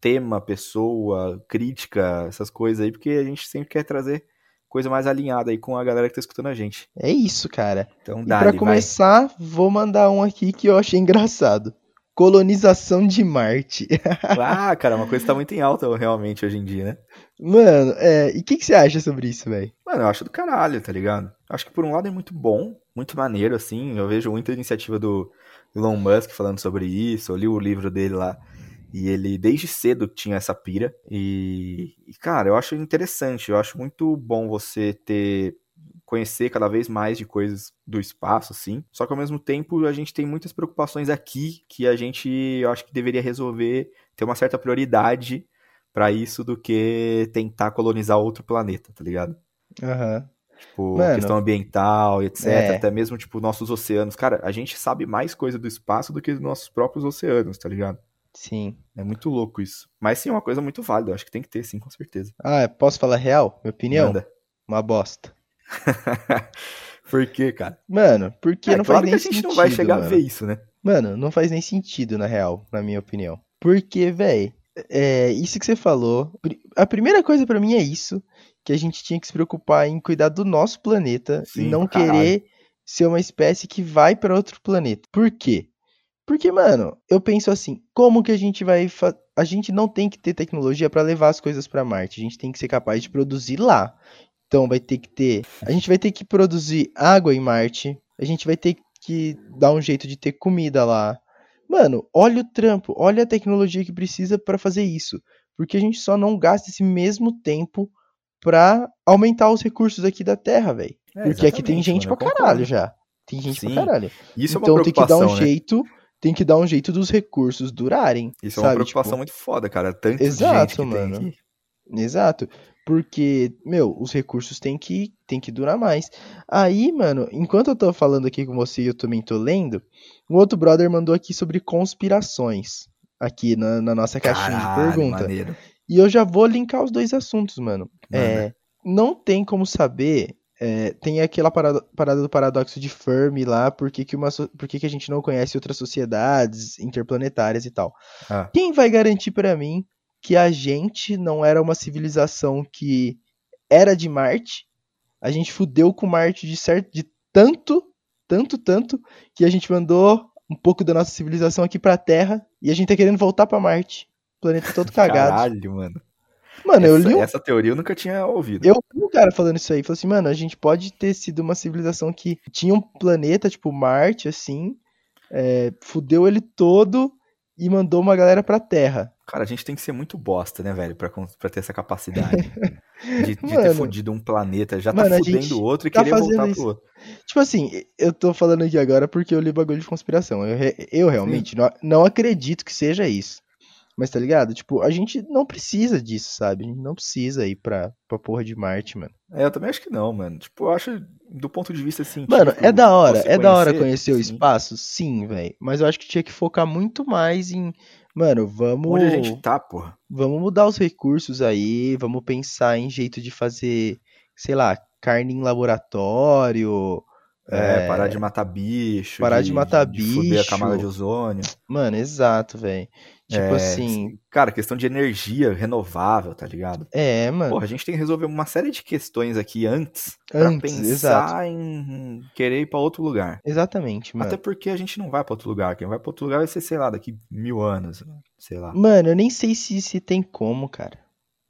tema, pessoa, crítica, essas coisas aí, porque a gente sempre quer trazer coisa mais alinhada aí com a galera que tá escutando a gente. é isso, cara. Então, dá pra começar, vou mandar um aqui que eu achei engraçado. Colonização de Marte. Ah, cara, uma coisa que tá muito em alta realmente hoje em dia, né? Mano, é, e o que, que você acha sobre isso, velho? Mano, eu acho do caralho, tá ligado? Acho que por um lado é muito bom, muito maneiro, assim. Eu vejo muita iniciativa do Elon Musk falando sobre isso. Eu li o livro dele lá. E ele, desde cedo, tinha essa pira. E, e, cara, eu acho interessante. Eu acho muito bom você ter. Conhecer cada vez mais de coisas do espaço, assim. Só que ao mesmo tempo a gente tem muitas preocupações aqui que a gente, eu acho que deveria resolver, ter uma certa prioridade pra isso do que tentar colonizar outro planeta, tá ligado? Aham. Tipo, Mano. questão ambiental, etc. É. Até mesmo, tipo, nossos oceanos. Cara, a gente sabe mais coisa do espaço do que dos nossos próprios oceanos, tá ligado? Sim. É muito louco isso. Mas sim, é uma coisa muito válida. Eu acho que tem que ter, sim, com certeza. Ah, posso falar real? Minha opinião? Manda. Uma bosta. Por quê, cara? Mano, porque É, não claro faz que a nem gente sentido, não vai chegar mano. a ver isso, né? Mano, não faz nem sentido, na real, na minha opinião. Porque, véi, é, isso que você falou. A primeira coisa pra mim é isso, que a gente tinha que se preocupar em cuidar do nosso planeta Sim, e não caralho. querer ser uma espécie que vai pra outro planeta. Por quê? Porque, mano, eu penso assim, como que a gente vai fa... a gente não tem que ter tecnologia pra levar as coisas pra Marte, a gente tem que ser capaz de produzir lá. Então vai ter que ter, a gente vai ter que produzir água em Marte, a gente vai ter que dar um jeito de ter comida lá. Mano, olha o trampo, olha a tecnologia que precisa pra fazer isso, porque a gente só não gasta esse mesmo tempo pra aumentar os recursos aqui da Terra, velho. É, Porque aqui tem gente mano, pra caralho já. Tem gente Sim, pra caralho. Isso então é uma tem que dar um né? jeito, tem que dar um jeito dos recursos durarem. Isso é uma sabe? preocupação Tipo, muito foda, cara. Tanto de Exato, gente que mano. tem aqui. Exato. Porque, meu, os recursos têm que, têm que durar mais. Aí, mano, enquanto eu tô falando aqui com você e eu também tô lendo, um outro brother mandou aqui sobre conspirações. Aqui na, na nossa caixinha de Caralho, pergunta. maneiro. E eu já vou linkar os dois assuntos, mano. Manda. É, não tem como saber. É, tem aquela parada, parada do paradoxo de Fermi lá, por que, que, uma, por que, que a gente não conhece outras sociedades interplanetárias e tal. Ah. Quem vai garantir pra mim que a gente não era uma civilização que era de Marte? A gente fudeu com Marte de certo, de tanto, tanto, tanto, que a gente mandou um pouco da nossa civilização aqui pra Terra e a gente tá querendo voltar pra Marte. O planeta todo cagado. Caralho, mano. Mano, eu essa, li um essa teoria eu nunca tinha ouvido. eu vi um cara falando isso aí, falou assim, mano, a gente pode ter sido uma civilização que tinha um planeta, tipo Marte, assim, é, fudeu ele todo e mandou uma galera pra Terra. Cara, a gente tem que ser muito bosta, né, velho, pra, pra ter essa capacidade. de, de ter Mano. fudido um planeta, já Mano, tá fudendo outro e tá querer voltar fazendo pro isso. outro. Tipo assim, eu tô falando aqui agora porque eu li bagulho de conspiração. Eu, eu realmente não, não acredito que seja isso. Mas tá ligado? Tipo, a gente não precisa disso, sabe? A gente não precisa ir pra, pra porra de Marte, mano. É, eu também acho que não, mano. Tipo, eu acho, do ponto de vista científico... Mano, é da hora, é da hora conhecer o sim. espaço, sim, velho. Mas eu acho que tinha que focar muito mais em, mano, vamos, Onde a gente tá, porra? vamos mudar os recursos aí, vamos pensar em jeito de fazer, sei lá, carne em laboratório. É, É, parar de matar bicho. parar de matar de fuder a bicho. camada de ozônio. Mano, exato, velho. Tipo É, assim, Cara, questão de energia renovável, tá ligado? é, mano. Porra, a gente tem que resolver uma série de questões aqui antes pra Antes, pensar exato. em querer ir pra outro lugar. Exatamente, mano. Até porque a gente não vai pra outro lugar. Quem vai pra outro lugar vai ser, sei lá, daqui mil anos. Sei lá. Mano, eu nem sei se, se tem como, cara.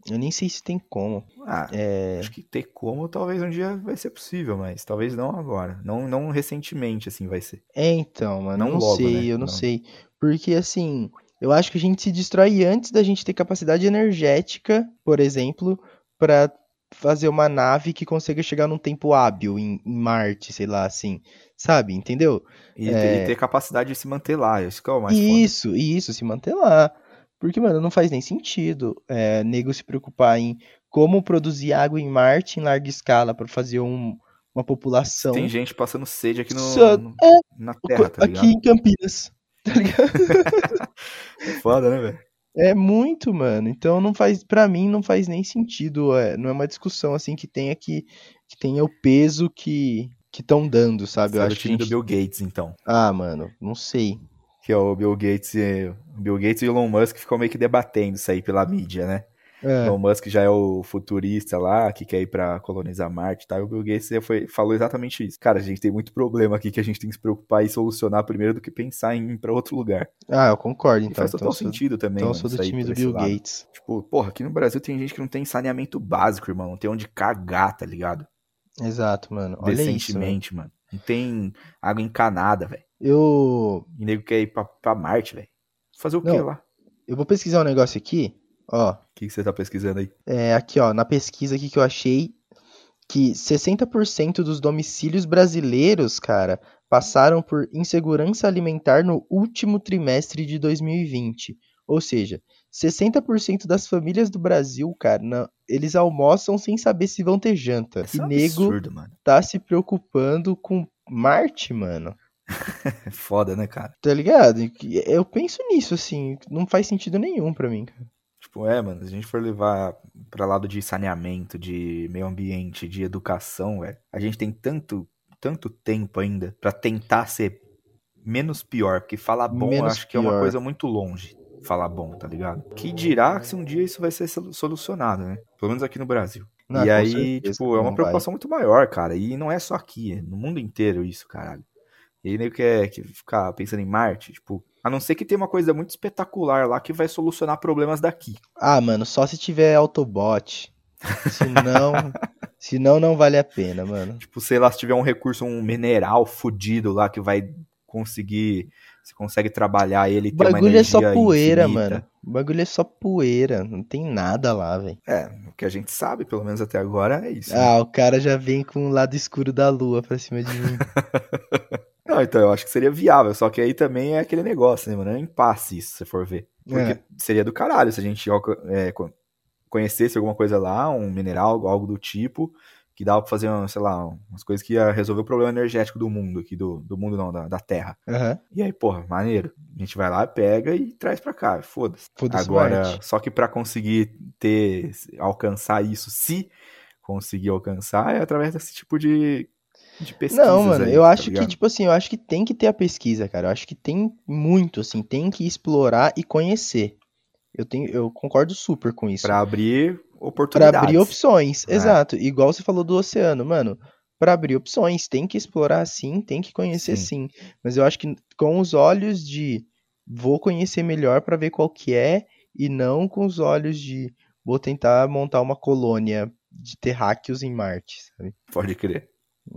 Eu nem sei se tem como. Ah, É, acho que ter como talvez um dia vai ser possível, mas talvez não agora. Não, não recentemente, assim, vai ser. é então, mano, Não não, logo, sei, né? eu não, Não. sei. Porque assim, eu acho que a gente se destrói antes da gente ter capacidade energética, por exemplo, pra fazer uma nave que consiga chegar num tempo hábil em, em Marte, sei lá, assim. Sabe? Entendeu? E, É. e ter capacidade de se manter lá. Isso que é o mais foda. Isso, isso, se manter lá. Porque, mano, não faz nem sentido é, nego se preocupar em como produzir água em Marte em larga escala para fazer um- uma população. Tem gente passando sede aqui no, Só- no- é, na terra, tá ligado? aqui em Campinas. Tá ligado? Foda, né, velho? É muito, mano. Então não faz, para mim não faz nem sentido, é, não é uma discussão assim que tenha que, que tenha o peso que que estão dando, sabe? Eu Sabe o acho que a time do. Bill Gates, então. Ah, mano, não sei. Que é o Bill Gates, e- o Bill Gates e Elon Musk ficam meio que debatendo isso aí pela mídia, né? É, Elon Musk já é o futurista lá, que quer ir pra colonizar Marte e tal. E o Bill Gates foi, falou exatamente isso. Cara, a gente tem muito problema aqui que a gente tem que se preocupar e solucionar primeiro do que pensar em ir pra outro lugar. Ah, eu concordo, E então. faz Então, total sou, sentido também, então eu sou do time do Bill lado. Gates. Tipo, porra, aqui no Brasil tem gente que não tem saneamento básico, irmão. Não tem onde cagar, tá ligado? Exato, mano. Olha isso. mano. Decentemente, mano. Não tem água encanada, velho. Eu E nego quer ir pra, pra Marte, velho. Fazer o quê Não. lá? eu vou pesquisar um negócio aqui, ó. O que, que você tá pesquisando aí? É, aqui, ó, na pesquisa aqui que eu achei que 60% dos domicílios brasileiros, cara, passaram por insegurança alimentar no último trimestre de 2020. Ou seja, 60% das famílias do Brasil, cara, não- eles almoçam sem saber se vão ter janta. Isso e é um nego absurdo, mano. tá se preocupando com Marte, mano. É foda, né, cara? Tá ligado? Eu penso nisso, assim, não faz sentido nenhum pra mim, cara. Tipo, é, mano, se a gente for levar pra lado de saneamento, de meio ambiente, de educação, velho, a gente tem tanto, tanto tempo ainda pra tentar ser menos pior, porque falar bom eu Menos acho que é uma pior. coisa muito longe. Falar bom, tá ligado? Que dirá se um dia isso vai ser solu- solucionado, né? Pelo menos aqui no Brasil. Não, e aí, certeza tipo, é uma vai. preocupação muito maior, cara. E não é só aqui, é no mundo inteiro isso, caralho. E aí nego quer, quer ficar pensando em Marte, tipo, a não ser que tenha uma coisa muito espetacular lá que vai solucionar problemas daqui. Ah, mano, só se tiver Autobot. Senão, senão não vale a pena, mano. Tipo, sei lá, se tiver um recurso, um mineral fudido lá que vai conseguir. Você consegue trabalhar ele e O bagulho é só poeira, infinita. mano. O bagulho é só poeira. Não tem nada lá, velho. É, o que a gente sabe, pelo menos até agora, é isso. né? Ah, o cara já vem com o lado escuro da lua pra cima de mim. Não, então eu acho que seria viável, só que aí também é aquele negócio, né, mano? É um impasse isso, se você for ver. Porque É. seria do caralho se a gente é, co- conhecesse alguma coisa lá, um mineral, algo do tipo, que dava pra fazer, um, sei lá, umas coisas que ia resolver o problema energético do mundo aqui, do, do mundo não, da, da Terra. Aham. E aí, porra, maneiro. A gente vai lá, pega e traz pra cá, foda-se. Foda-se Agora, só que pra conseguir ter, alcançar isso, se conseguir alcançar, é através desse tipo de, de pesquisas Não, mano, aí, eu tá acho que, ligado? tipo assim, eu acho que tem que ter a pesquisa, cara. Eu acho que tem muito, assim, tem que explorar e conhecer. Eu tenho, eu concordo super com isso. Pra abrir Pra oportunidades. abrir opções, É. exato. Igual você falou do oceano, mano. Pra abrir opções, tem que explorar sim, tem que conhecer sim. Mas eu acho que com os olhos de vou conhecer melhor pra ver qual que é e não com os olhos de vou tentar montar uma colônia de terráqueos em Marte, sabe? Pode crer.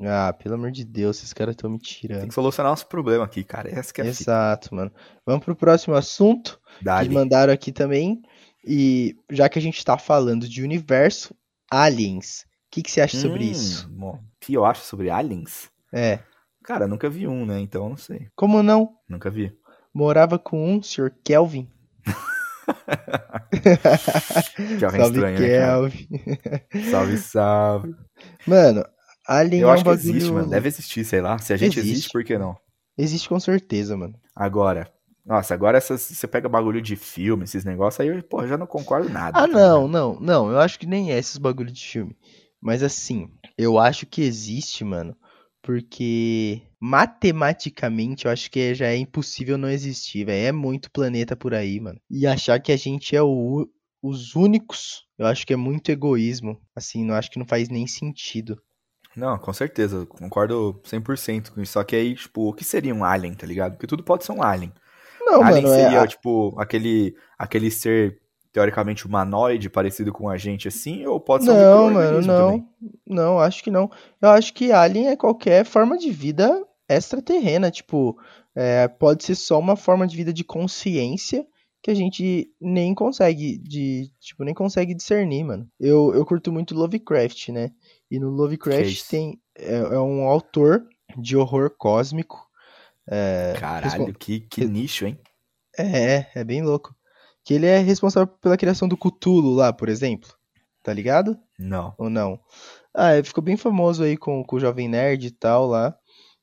Ah, pelo amor de Deus, esses caras estão me Tem tirando. que solucionar nosso problema aqui, cara. Essa que é a fita. Exato, mano. Vamos pro próximo assunto que mandaram aqui também. E já que a gente tá falando de universo, aliens. O que, que você acha sobre Hum, isso? bom, O que eu acho sobre aliens? É. Cara, nunca vi um, né? Então eu não sei. Como não? Nunca vi. Morava com um, Sr. Kelvin. Jovem Salve, estranho, né? Kelvin. Salve, salve. Mano, Alien Eu é um acho que bagulho... existe, mano. Deve existir, sei lá. Se a gente Existe. existe, por que não? Existe com certeza, mano. Agora, nossa, agora essas, você pega bagulho de filme, esses negócios, aí eu, pô, já não concordo nada. Ah, tá não, não, não. Eu acho que nem é esses bagulho de filme. Mas assim, eu acho que existe, mano. Porque matematicamente eu acho que já é impossível não existir, velho. É muito planeta por aí, mano. E achar que a gente é o, os únicos, eu acho que é muito egoísmo. Assim, não acho que não faz nem sentido. Não, com certeza, concordo 100% com isso. Só que aí, tipo, o que seria um alien, tá ligado? Porque tudo pode ser um alien. Não, alien mano, seria, é. tipo, aquele, aquele ser teoricamente humanoide, parecido com a gente assim, ou pode ser um Não, mano, micro-organismo não. também? Não, acho que não. Eu acho que alien é qualquer forma de vida extraterrena. Tipo, é, pode ser só uma forma de vida de consciência que a gente nem consegue de, tipo, nem consegue discernir, mano. Eu, eu curto muito Lovecraft, né? E no Lovecraft tem é, é, um autor de horror cósmico. É, Caralho, que, que nicho, hein? É, é bem louco. Que ele é responsável pela criação do Cthulhu lá, por exemplo. Tá ligado? Não. Ou não? Ah, ele ficou bem famoso aí com, com o Jovem Nerd e tal lá.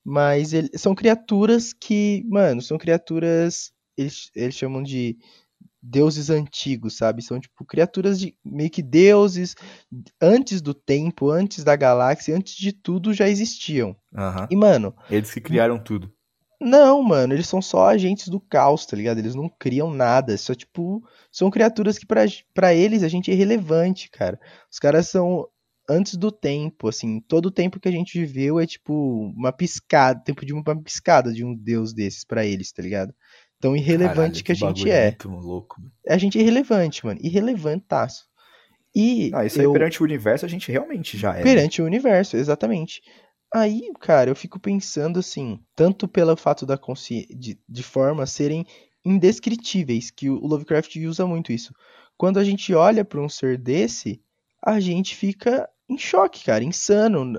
Mas ele, são criaturas que, mano, são criaturas. Eles, eles chamam de deuses antigos, sabe? São tipo criaturas de meio que deuses antes do tempo, antes da galáxia, antes de tudo já existiam. Uhum. E mano, eles que criaram tudo. Não, mano, eles são só agentes do caos, tá ligado? Eles não criam nada, só tipo, são criaturas que para eles a gente é irrelevante, cara. Os caras são antes do tempo, assim, todo o tempo que a gente viveu é tipo uma piscada, tempo de uma piscada de um deus desses para eles, tá ligado? Tão irrelevante Caralho, que a gente é. Muito louco. A gente é irrelevante, mano. Irrelevantaço. E ah, isso eu... aí perante o universo a gente realmente já é. Né? Perante o universo, exatamente. Aí, cara, eu fico pensando assim, tanto pelo fato da consciência de, de formas serem indescritíveis, que o Lovecraft usa muito isso. Quando a gente olha para um ser desse, a gente fica em choque, cara, insano.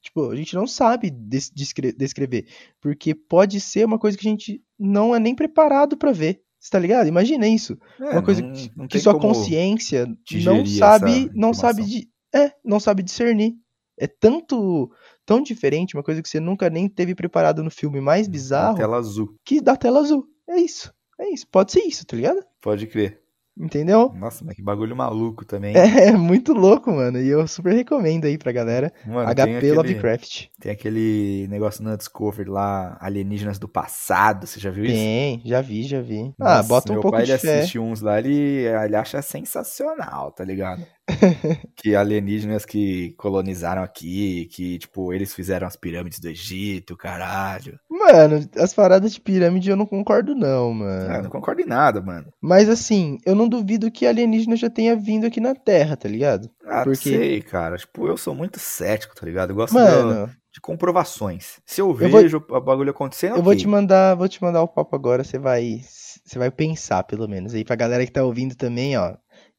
Tipo, a gente não sabe descrever, porque pode ser uma coisa que a gente não é nem preparado para ver. Você tá ligado? Imagina isso. É, uma coisa não, não que sua consciência não sabe, não sabe de, é, não sabe discernir. É tanto tão diferente, uma coisa que você nunca nem teve preparado no filme mais bizarro. Da tela azul. Que da tela azul. É isso. É isso. Pode ser isso, tá ligado? Pode crer. Entendeu? Nossa, mas que bagulho maluco também. É, muito louco, mano. E eu super recomendo aí pra galera. Mano, HP aquele, Lovecraft. Tem aquele negócio na Discovery lá, Alienígenas do Passado. Você já viu isso? Tem, já vi, já vi. Ah, Nossa, ah, bota um pouco de fé. Meu pai assiste uns lá, ele, ele acha sensacional, tá ligado? que alienígenas que colonizaram aqui, que, tipo, eles fizeram as pirâmides do Egito, caralho. Mano, as paradas de pirâmide eu não concordo, não, mano. Ah, eu não concordo em nada, mano. Mas assim, eu não duvido que alienígena já tenha vindo aqui na Terra, tá ligado? Ah, Porque... sei, cara. Tipo, eu sou muito cético, tá ligado? Eu gosto mano, de, de comprovações. Se eu, eu vejo vou... o bagulho acontecendo. Eu okay. vou te mandar, vou te mandar o papo agora, você vai. Você vai pensar, pelo menos. Aí pra galera que tá ouvindo também, ó.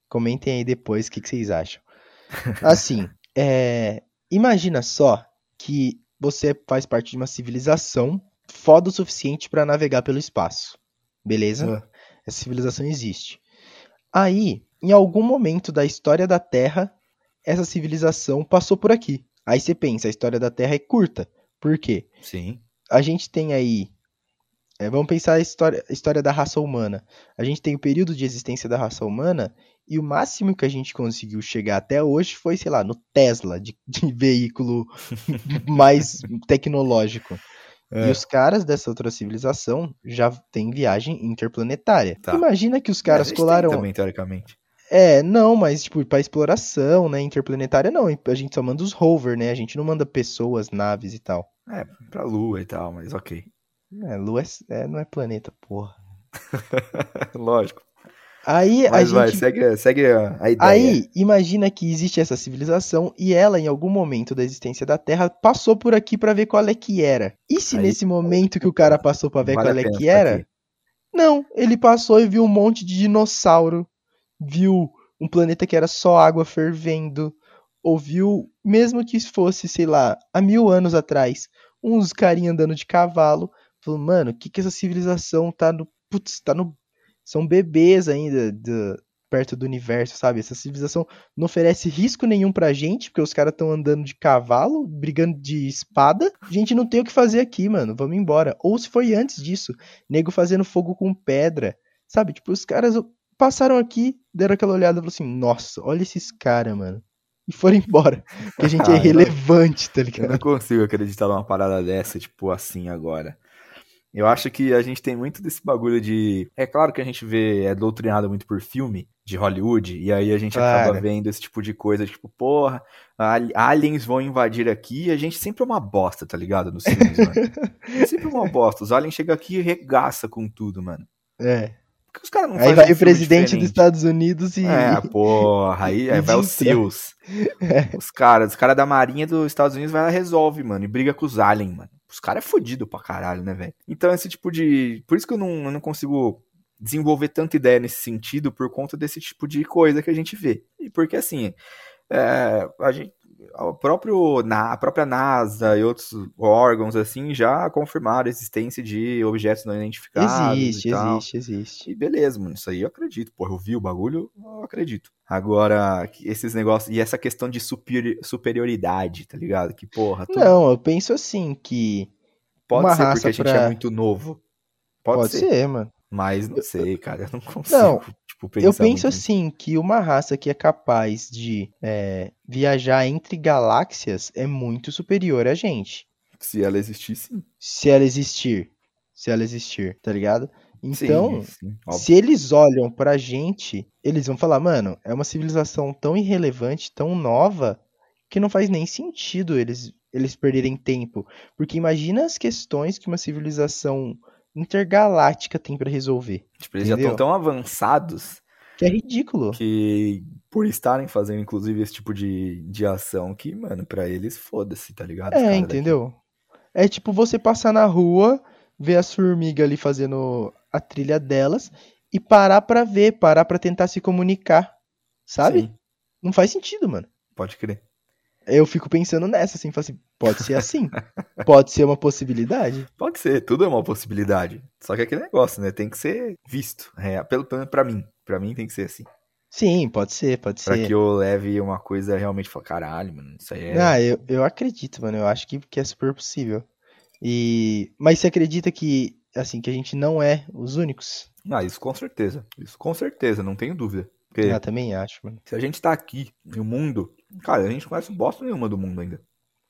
Comentem aí depois o que, que vocês acham. Assim, é, imagina só que você faz parte de uma civilização foda o suficiente para navegar pelo espaço. Beleza? É. Essa civilização existe. Aí, em algum momento da história da Terra, essa civilização passou por aqui. Aí você pensa, a história da Terra é curta. Por quê? Sim. A gente tem aí. É, vamos pensar a história, a história da raça humana. A gente tem o período de existência da raça humana e o máximo que a gente conseguiu chegar até hoje foi, sei lá, no Tesla, de, de veículo mais tecnológico. É. E os caras dessa outra civilização já têm viagem interplanetária. Tá. Imagina que os caras colaram. Também, teoricamente. É, não, mas tipo, para exploração, né, interplanetária não, a gente só manda os rover, né? A gente não manda pessoas, naves e tal. É, pra lua e tal, mas OK. É, lua é, é não é planeta, porra. Lógico. Aí Mas a vai, gente... segue, segue a ideia. Aí, imagina que existe essa civilização e ela, em algum momento da existência da Terra, passou por aqui para ver qual é que era. E se Aí... nesse momento que o cara passou para ver vale qual é que era... Aqui. Não, ele passou e viu um monte de dinossauro, viu um planeta que era só água fervendo, ouviu, mesmo que fosse, sei lá, há mil anos atrás, uns carinha andando de cavalo, falou, mano, o que que essa civilização tá no... Putz, tá no são bebês ainda de, perto do universo, sabe? Essa civilização não oferece risco nenhum pra gente, porque os caras estão andando de cavalo, brigando de espada. A gente não tem o que fazer aqui, mano. Vamos embora. Ou se foi antes disso, nego fazendo fogo com pedra. Sabe? Tipo, os caras passaram aqui, deram aquela olhada e falaram assim: nossa, olha esses caras, mano. E foram embora. Porque a gente é relevante, tá ligado? Eu não consigo acreditar numa parada dessa, tipo, assim agora. Eu acho que a gente tem muito desse bagulho de. É claro que a gente vê, é doutrinado muito por filme de Hollywood, e aí a gente claro. acaba vendo esse tipo de coisa, tipo, porra, aliens vão invadir aqui, e a gente sempre é uma bosta, tá ligado? Nos filmes, mano. É sempre uma bosta. Os aliens chegam aqui e regaça com tudo, mano. É. Porque os caras não Aí vai um o presidente diferente. dos Estados Unidos e. É, porra, aí, aí vai os SEALs. É. Os caras, os caras da Marinha dos Estados Unidos vai lá e resolve, mano, e briga com os aliens, mano. Os caras é fodido pra caralho, né, velho? Então, esse tipo de. Por isso que eu não, eu não consigo desenvolver tanta ideia nesse sentido por conta desse tipo de coisa que a gente vê. E porque assim, é, a gente a, próprio, a própria NASA e outros órgãos assim já confirmaram a existência de objetos não identificados. Existe, existe, existe. E beleza, mano, isso aí eu acredito. Porra, eu vi o bagulho, eu acredito. Agora, esses negócios. E essa questão de superioridade, tá ligado? Que porra. Tu... Não, eu penso assim que. Pode ser porque a gente pra... é muito novo. Pode, Pode ser. ser. mano. Mas não sei, cara, eu não consigo. Não, tipo, eu penso assim que uma raça que é capaz de é, viajar entre galáxias é muito superior a gente. Se ela existir, sim. Se ela existir. Se ela existir, tá ligado? Então, sim, sim, se eles olham pra gente, eles vão falar, mano, é uma civilização tão irrelevante, tão nova, que não faz nem sentido eles, eles perderem tempo. Porque imagina as questões que uma civilização intergaláctica tem para resolver. Tipo, eles entendeu? já estão tão avançados. Que é ridículo. Que por estarem fazendo, inclusive, esse tipo de, de ação, que, mano, pra eles, foda-se, tá ligado? É, entendeu? Daqui. É tipo você passar na rua, ver as formigas ali fazendo a trilha delas e parar pra ver, parar pra tentar se comunicar. Sabe? Sim. Não faz sentido, mano. Pode crer eu fico pensando nessa, assim, assim, pode ser assim. pode ser uma possibilidade. Pode ser, tudo é uma possibilidade. Só que é aquele negócio, né? Tem que ser visto. É, pelo menos pra mim. Pra mim tem que ser assim. Sim, pode ser, pode pra ser. Pra que eu leve uma coisa realmente falar, caralho, mano, isso aí é. Ah, eu, eu acredito, mano. Eu acho que, que é super possível. E. Mas você acredita que, assim, que a gente não é os únicos? Ah, isso com certeza. Isso com certeza, não tenho dúvida. Porque eu também acho, mano. Se a gente tá aqui no mundo Cara, a gente não conhece bosta nenhuma do mundo ainda.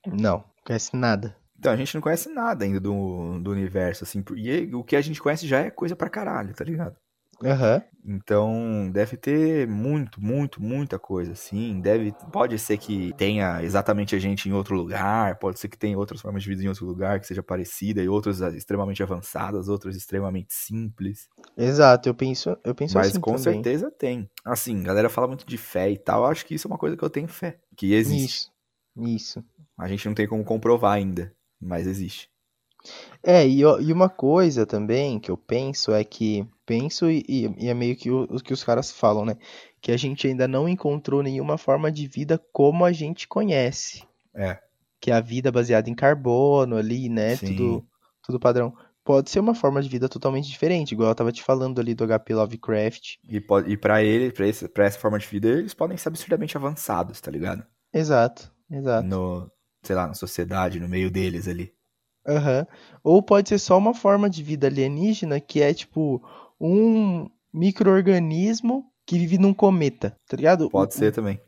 Não, conhece nada. Então, a gente não conhece nada ainda do, do universo, assim. E o que a gente conhece já é coisa pra caralho, tá ligado? Uhum. Então, deve ter muito, muito, muita coisa, assim. Deve, pode ser que tenha exatamente a gente em outro lugar, pode ser que tenha outras formas de vida em outro lugar que seja parecida, e outras extremamente avançadas, outras extremamente simples. Exato, eu penso, eu penso Mas assim com também. certeza tem. Assim, galera fala muito de fé e tal, eu acho que isso é uma coisa que eu tenho fé, que existe. Isso. Isso. A gente não tem como comprovar ainda, mas existe. É, e, e uma coisa também que eu penso é que. Penso e, e é meio que o, o, que os caras falam, né? Que a gente ainda não encontrou nenhuma forma de vida como a gente conhece. É. Que é a vida baseada em carbono ali, né? Tudo, tudo padrão. Pode ser uma forma de vida totalmente diferente, igual eu tava te falando ali do HP Lovecraft. E, pode, e pra ele, pra, esse, pra essa forma de vida, eles podem ser absurdamente avançados, tá ligado? Exato, exato. No, sei lá, na sociedade, no meio deles ali. Uhum. Ou pode ser só uma forma de vida alienígena que é tipo um microorganismo que vive num cometa, tá ligado? Pode o, ser também.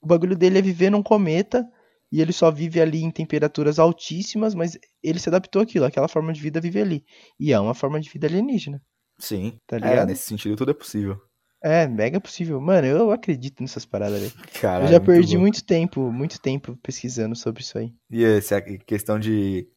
O bagulho dele é viver num cometa e ele só vive ali em temperaturas altíssimas, mas ele se adaptou àquilo, aquela forma de vida vive ali. E é uma forma de vida alienígena. Sim. Tá é, ligado? nesse sentido tudo é possível. É, mega possível. Mano, eu acredito nessas paradas ali. Caralho, eu já perdi muito, muito tempo, muito tempo pesquisando sobre isso aí. E essa questão de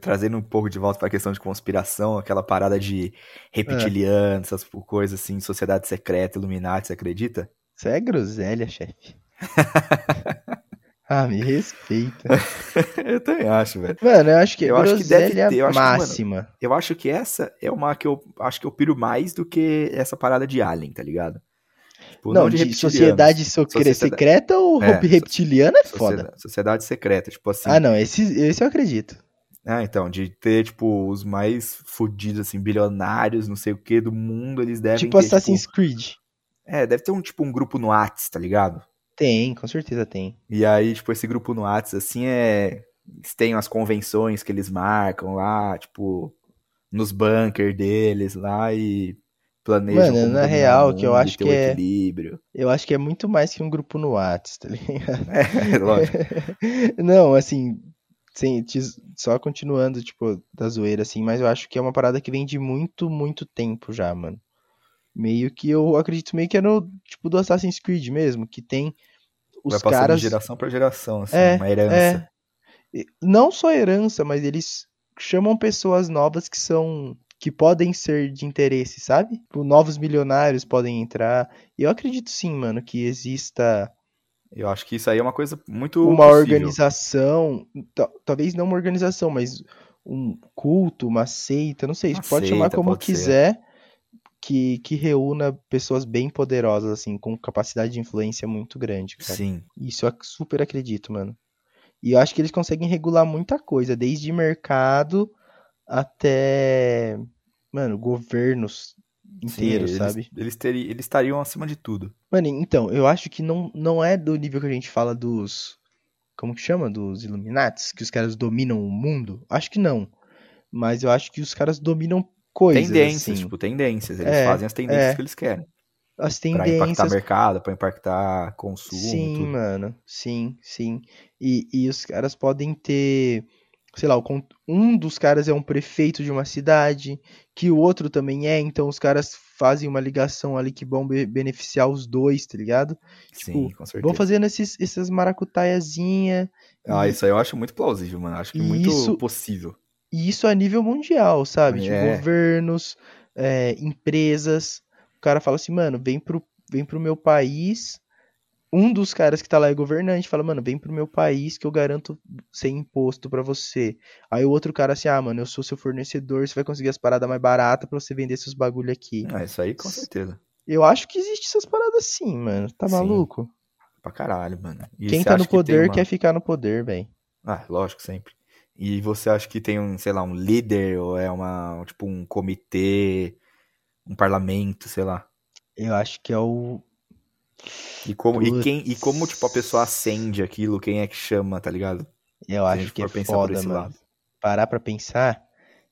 trazendo um pouco de volta para a questão de conspiração, aquela parada de reptiliano, é. essas coisas assim, sociedade secreta, Illuminati, você acredita? Isso é groselha, chefe. ah, me respeita. eu também acho, velho. Mano, eu acho que eu acho que deve ter, eu acho máxima. Que, mano, eu acho que essa é uma que eu acho que eu piro mais do que essa parada de alien, tá ligado? Tipo, não, não, de, de sociedade, sociedade secreta ou é, reptiliana é foda. Sociedade, sociedade secreta, tipo assim. Ah, não, esse, esse eu acredito. Ah, então, de ter, tipo, os mais fodidos, assim, bilionários, não sei o que, do mundo, eles devem tipo ter, Assassin's tipo... Creed. É, deve ter um, tipo, um grupo no Whats, tá ligado? Tem, com certeza tem. E aí, tipo, esse grupo no Whats, assim, é... Eles têm as convenções que eles marcam lá, tipo, nos bunker deles lá e planejam Mano, na real, que eu acho que é... equilíbrio. Eu acho que é muito mais que um grupo no Whats, tá ligado? É, lógico. não, assim, Sim, só continuando, tipo, da zoeira, assim, mas eu acho que é uma parada que vem de muito, muito tempo já, mano. Meio que eu acredito meio que é no, tipo, do Assassin's Creed mesmo, que tem os Vai caras... de geração pra geração, assim, é, uma herança. É. Não só herança, mas eles chamam pessoas novas que são que podem ser de interesse, sabe? Tipo, novos milionários podem entrar. E eu acredito sim, mano, que exista eu acho que isso aí é uma coisa muito. Uma possível. organização, talvez não uma organização, mas um culto, uma seita, não sei, uma pode seita, chamar como quiser, ser. que, que reúna pessoas bem poderosas, assim, com capacidade de influência muito grande, cara. Sim. Isso eu super acredito, mano. E eu acho que eles conseguem regular muita coisa, desde mercado até, mano, governos inteiros, Sim, sabe? Eles, eles, teri, eles estariam acima de tudo. Mano, então, eu acho que não, não é do nível que a gente fala dos. Como que chama? Dos Illuminates? Que os caras dominam o mundo? Acho que não. Mas eu acho que os caras dominam coisas. Tendências, assim. tipo, tendências. Eles É, fazem as tendências é. que eles querem. As Pra impactar tendências. mercado, pra impactar consumo. Sim, tudo. mano. Sim, sim. E, e os caras podem ter. Sei lá, um dos caras é um prefeito de uma cidade, que o outro também é, então os caras fazem uma ligação ali que vão be- beneficiar os dois, tá ligado? Sim, Tipo, com certeza. Vão fazendo esses, essas maracutaiazinha. Ah, e- isso aí eu acho muito plausível, mano. Acho que E muito isso- possível. E isso a nível mundial, sabe? Tipo, É. governos, é, empresas. O cara fala assim, mano, vem pro, vem pro meu país. Um dos caras que tá lá é governante, fala, mano, vem pro meu país que eu garanto sem imposto pra você. Aí o outro cara assim, ah, mano, eu sou seu fornecedor, você vai conseguir as paradas mais baratas pra você vender seus bagulho aqui. Ah, isso aí com certeza. Eu acho que existe essas paradas assim, mano. Tá Sim. maluco? Pra caralho, mano. E Quem tá no que poder uma- quer ficar no poder, velho. Ah, lógico, sempre. E você acha que tem um, sei lá, um líder ou é uma, tipo, um comitê, um parlamento, sei lá. Eu acho que é o. E como, e quem, e como, tipo, a pessoa acende aquilo, quem é que chama, tá ligado? Eu Se acho que é foda, mano. lado. Parar pra pensar.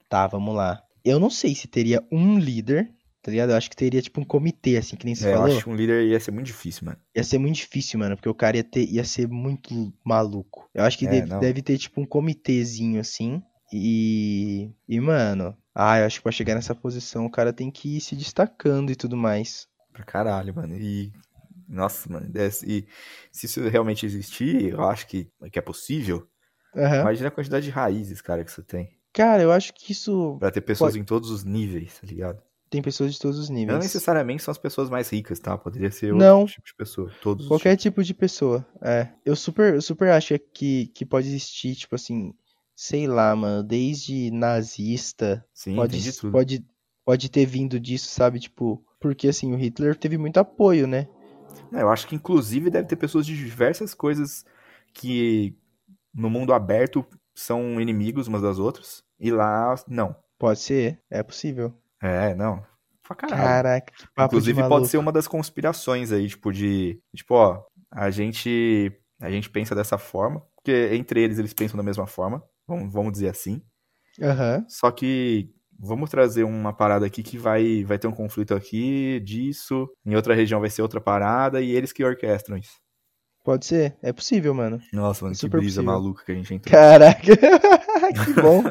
Tá, vamos lá. Eu não sei se teria um líder, tá ligado? Eu acho que teria tipo um comitê, assim, que nem você É, eu falou. acho que um líder ia ser muito difícil, mano. Ia ser muito difícil, mano, porque o cara ia, ter, ia ser muito maluco. Eu acho que É, deve, deve ter tipo um comitêzinho assim. E. E, mano. Ah, eu acho que pra chegar nessa posição o cara tem que ir se destacando e tudo mais. Pra caralho, mano. E. Nossa, mano. desse- E se isso realmente existir, eu acho que, que é possível. Aham. Imagina a quantidade de raízes, cara, que isso tem. Cara, eu acho que isso. Pra ter pessoas em todos os níveis, tá ligado? Tem pessoas de todos os Não níveis. necessariamente são as pessoas mais ricas, tá? Poderia ser outro Não. tipo de pessoa. Todos os Qualquer tipo de pessoa, é. Eu super, eu super acho que, que pode existir, tipo assim, sei lá, mano, desde nazista, Sim, pode, pode, pode ter vindo disso, sabe? Tipo, porque assim, o Hitler teve muito apoio, né? Não, eu acho que inclusive deve ter pessoas de diversas coisas que no mundo aberto são inimigos umas das outras. E lá, não. Pode ser, é possível. É, não. Pra caralho. Caraca, que papo Inclusive de pode maluco. ser uma das conspirações aí, tipo, de. Tipo, ó, a gente. A gente pensa dessa forma. Porque entre eles eles pensam da mesma forma. Vamos, vamos dizer assim. Aham, Só que vamos trazer uma parada aqui que vai, vai ter um conflito aqui disso. Em outra região vai ser outra parada. E eles que orquestram isso. pode ser, é possível, mano. Nossa, mano, que Super brisa possível. maluca que a gente entrou. Caraca, que bom,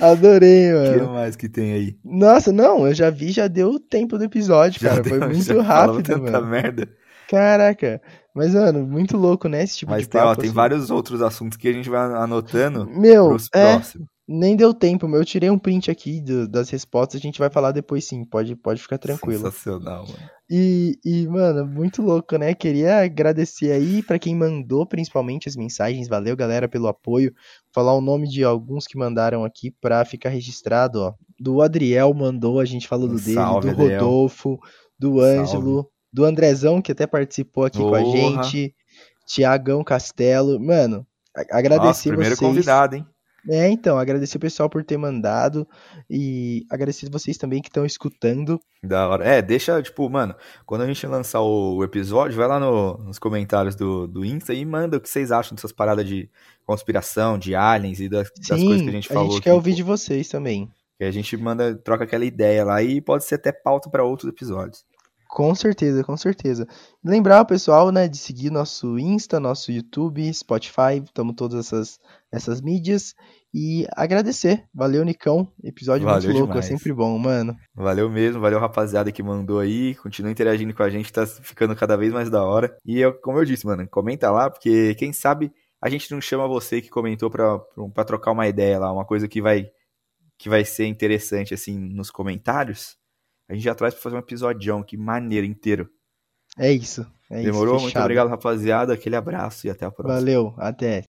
adorei, O que mano. mais que tem aí? Nossa, não, eu já vi, já deu o tempo do episódio, Já cara, deu- foi muito rápido, tanta mano. merda. Caraca, mas, mano, muito louco, né, esse tipo Mas de tem, ó, papo, tem assim. vários outros assuntos que a gente vai anotando Meu, pros é, próximos. Nem deu tempo, meu. Eu tirei um print aqui do- das respostas, a gente vai falar depois sim, pode, pode ficar tranquilo. Sensacional, mano. E, e, mano, muito louco, né? Queria agradecer aí pra quem mandou, principalmente as mensagens. Valeu, galera, pelo apoio. Falar o nome de alguns que mandaram aqui pra ficar registrado, ó. Do Adriel mandou, a gente falou do dele, salve, do. Rodolfo, do Salve. Ângelo, do Andrezão, que até participou aqui com a gente, Tiagão Castelo. Mano, agradecer Nossa, primeiro vocês. convidado, hein? É, então, agradecer o pessoal por ter mandado e agradecer vocês também que estão escutando. Da hora. É, deixa, tipo, mano, quando a gente lançar o, episódio, vai lá no- nos comentários do, do Insta e manda o que vocês acham dessas paradas de conspiração, de aliens e das, das Sim, coisas que a gente falou quer aqui, ouvir pô. de vocês também. Que a gente manda, troca aquela ideia lá e pode ser até pauta pra outros episódios. Com certeza, com certeza. Lembrar o pessoal, né, de seguir nosso Insta, nosso YouTube, Spotify, estamos todas essas, essas mídias. E agradecer. Valeu, Nicão. Episódio Valeu muito louco, demais. é sempre bom, mano. Valeu mesmo, valeu rapaziada que mandou aí, continua interagindo com a gente, tá ficando cada vez mais da hora. E eu, como eu disse, mano, comenta lá, porque quem sabe a gente não chama você que comentou pra, pra trocar uma ideia lá, uma coisa que vai que vai ser interessante assim nos comentários. A gente já traz pra fazer um episodião, que maneiro inteiro. É isso. É Demorou? isso, Muito obrigado, rapaziada. Aquele abraço e até a próxima. Valeu, até.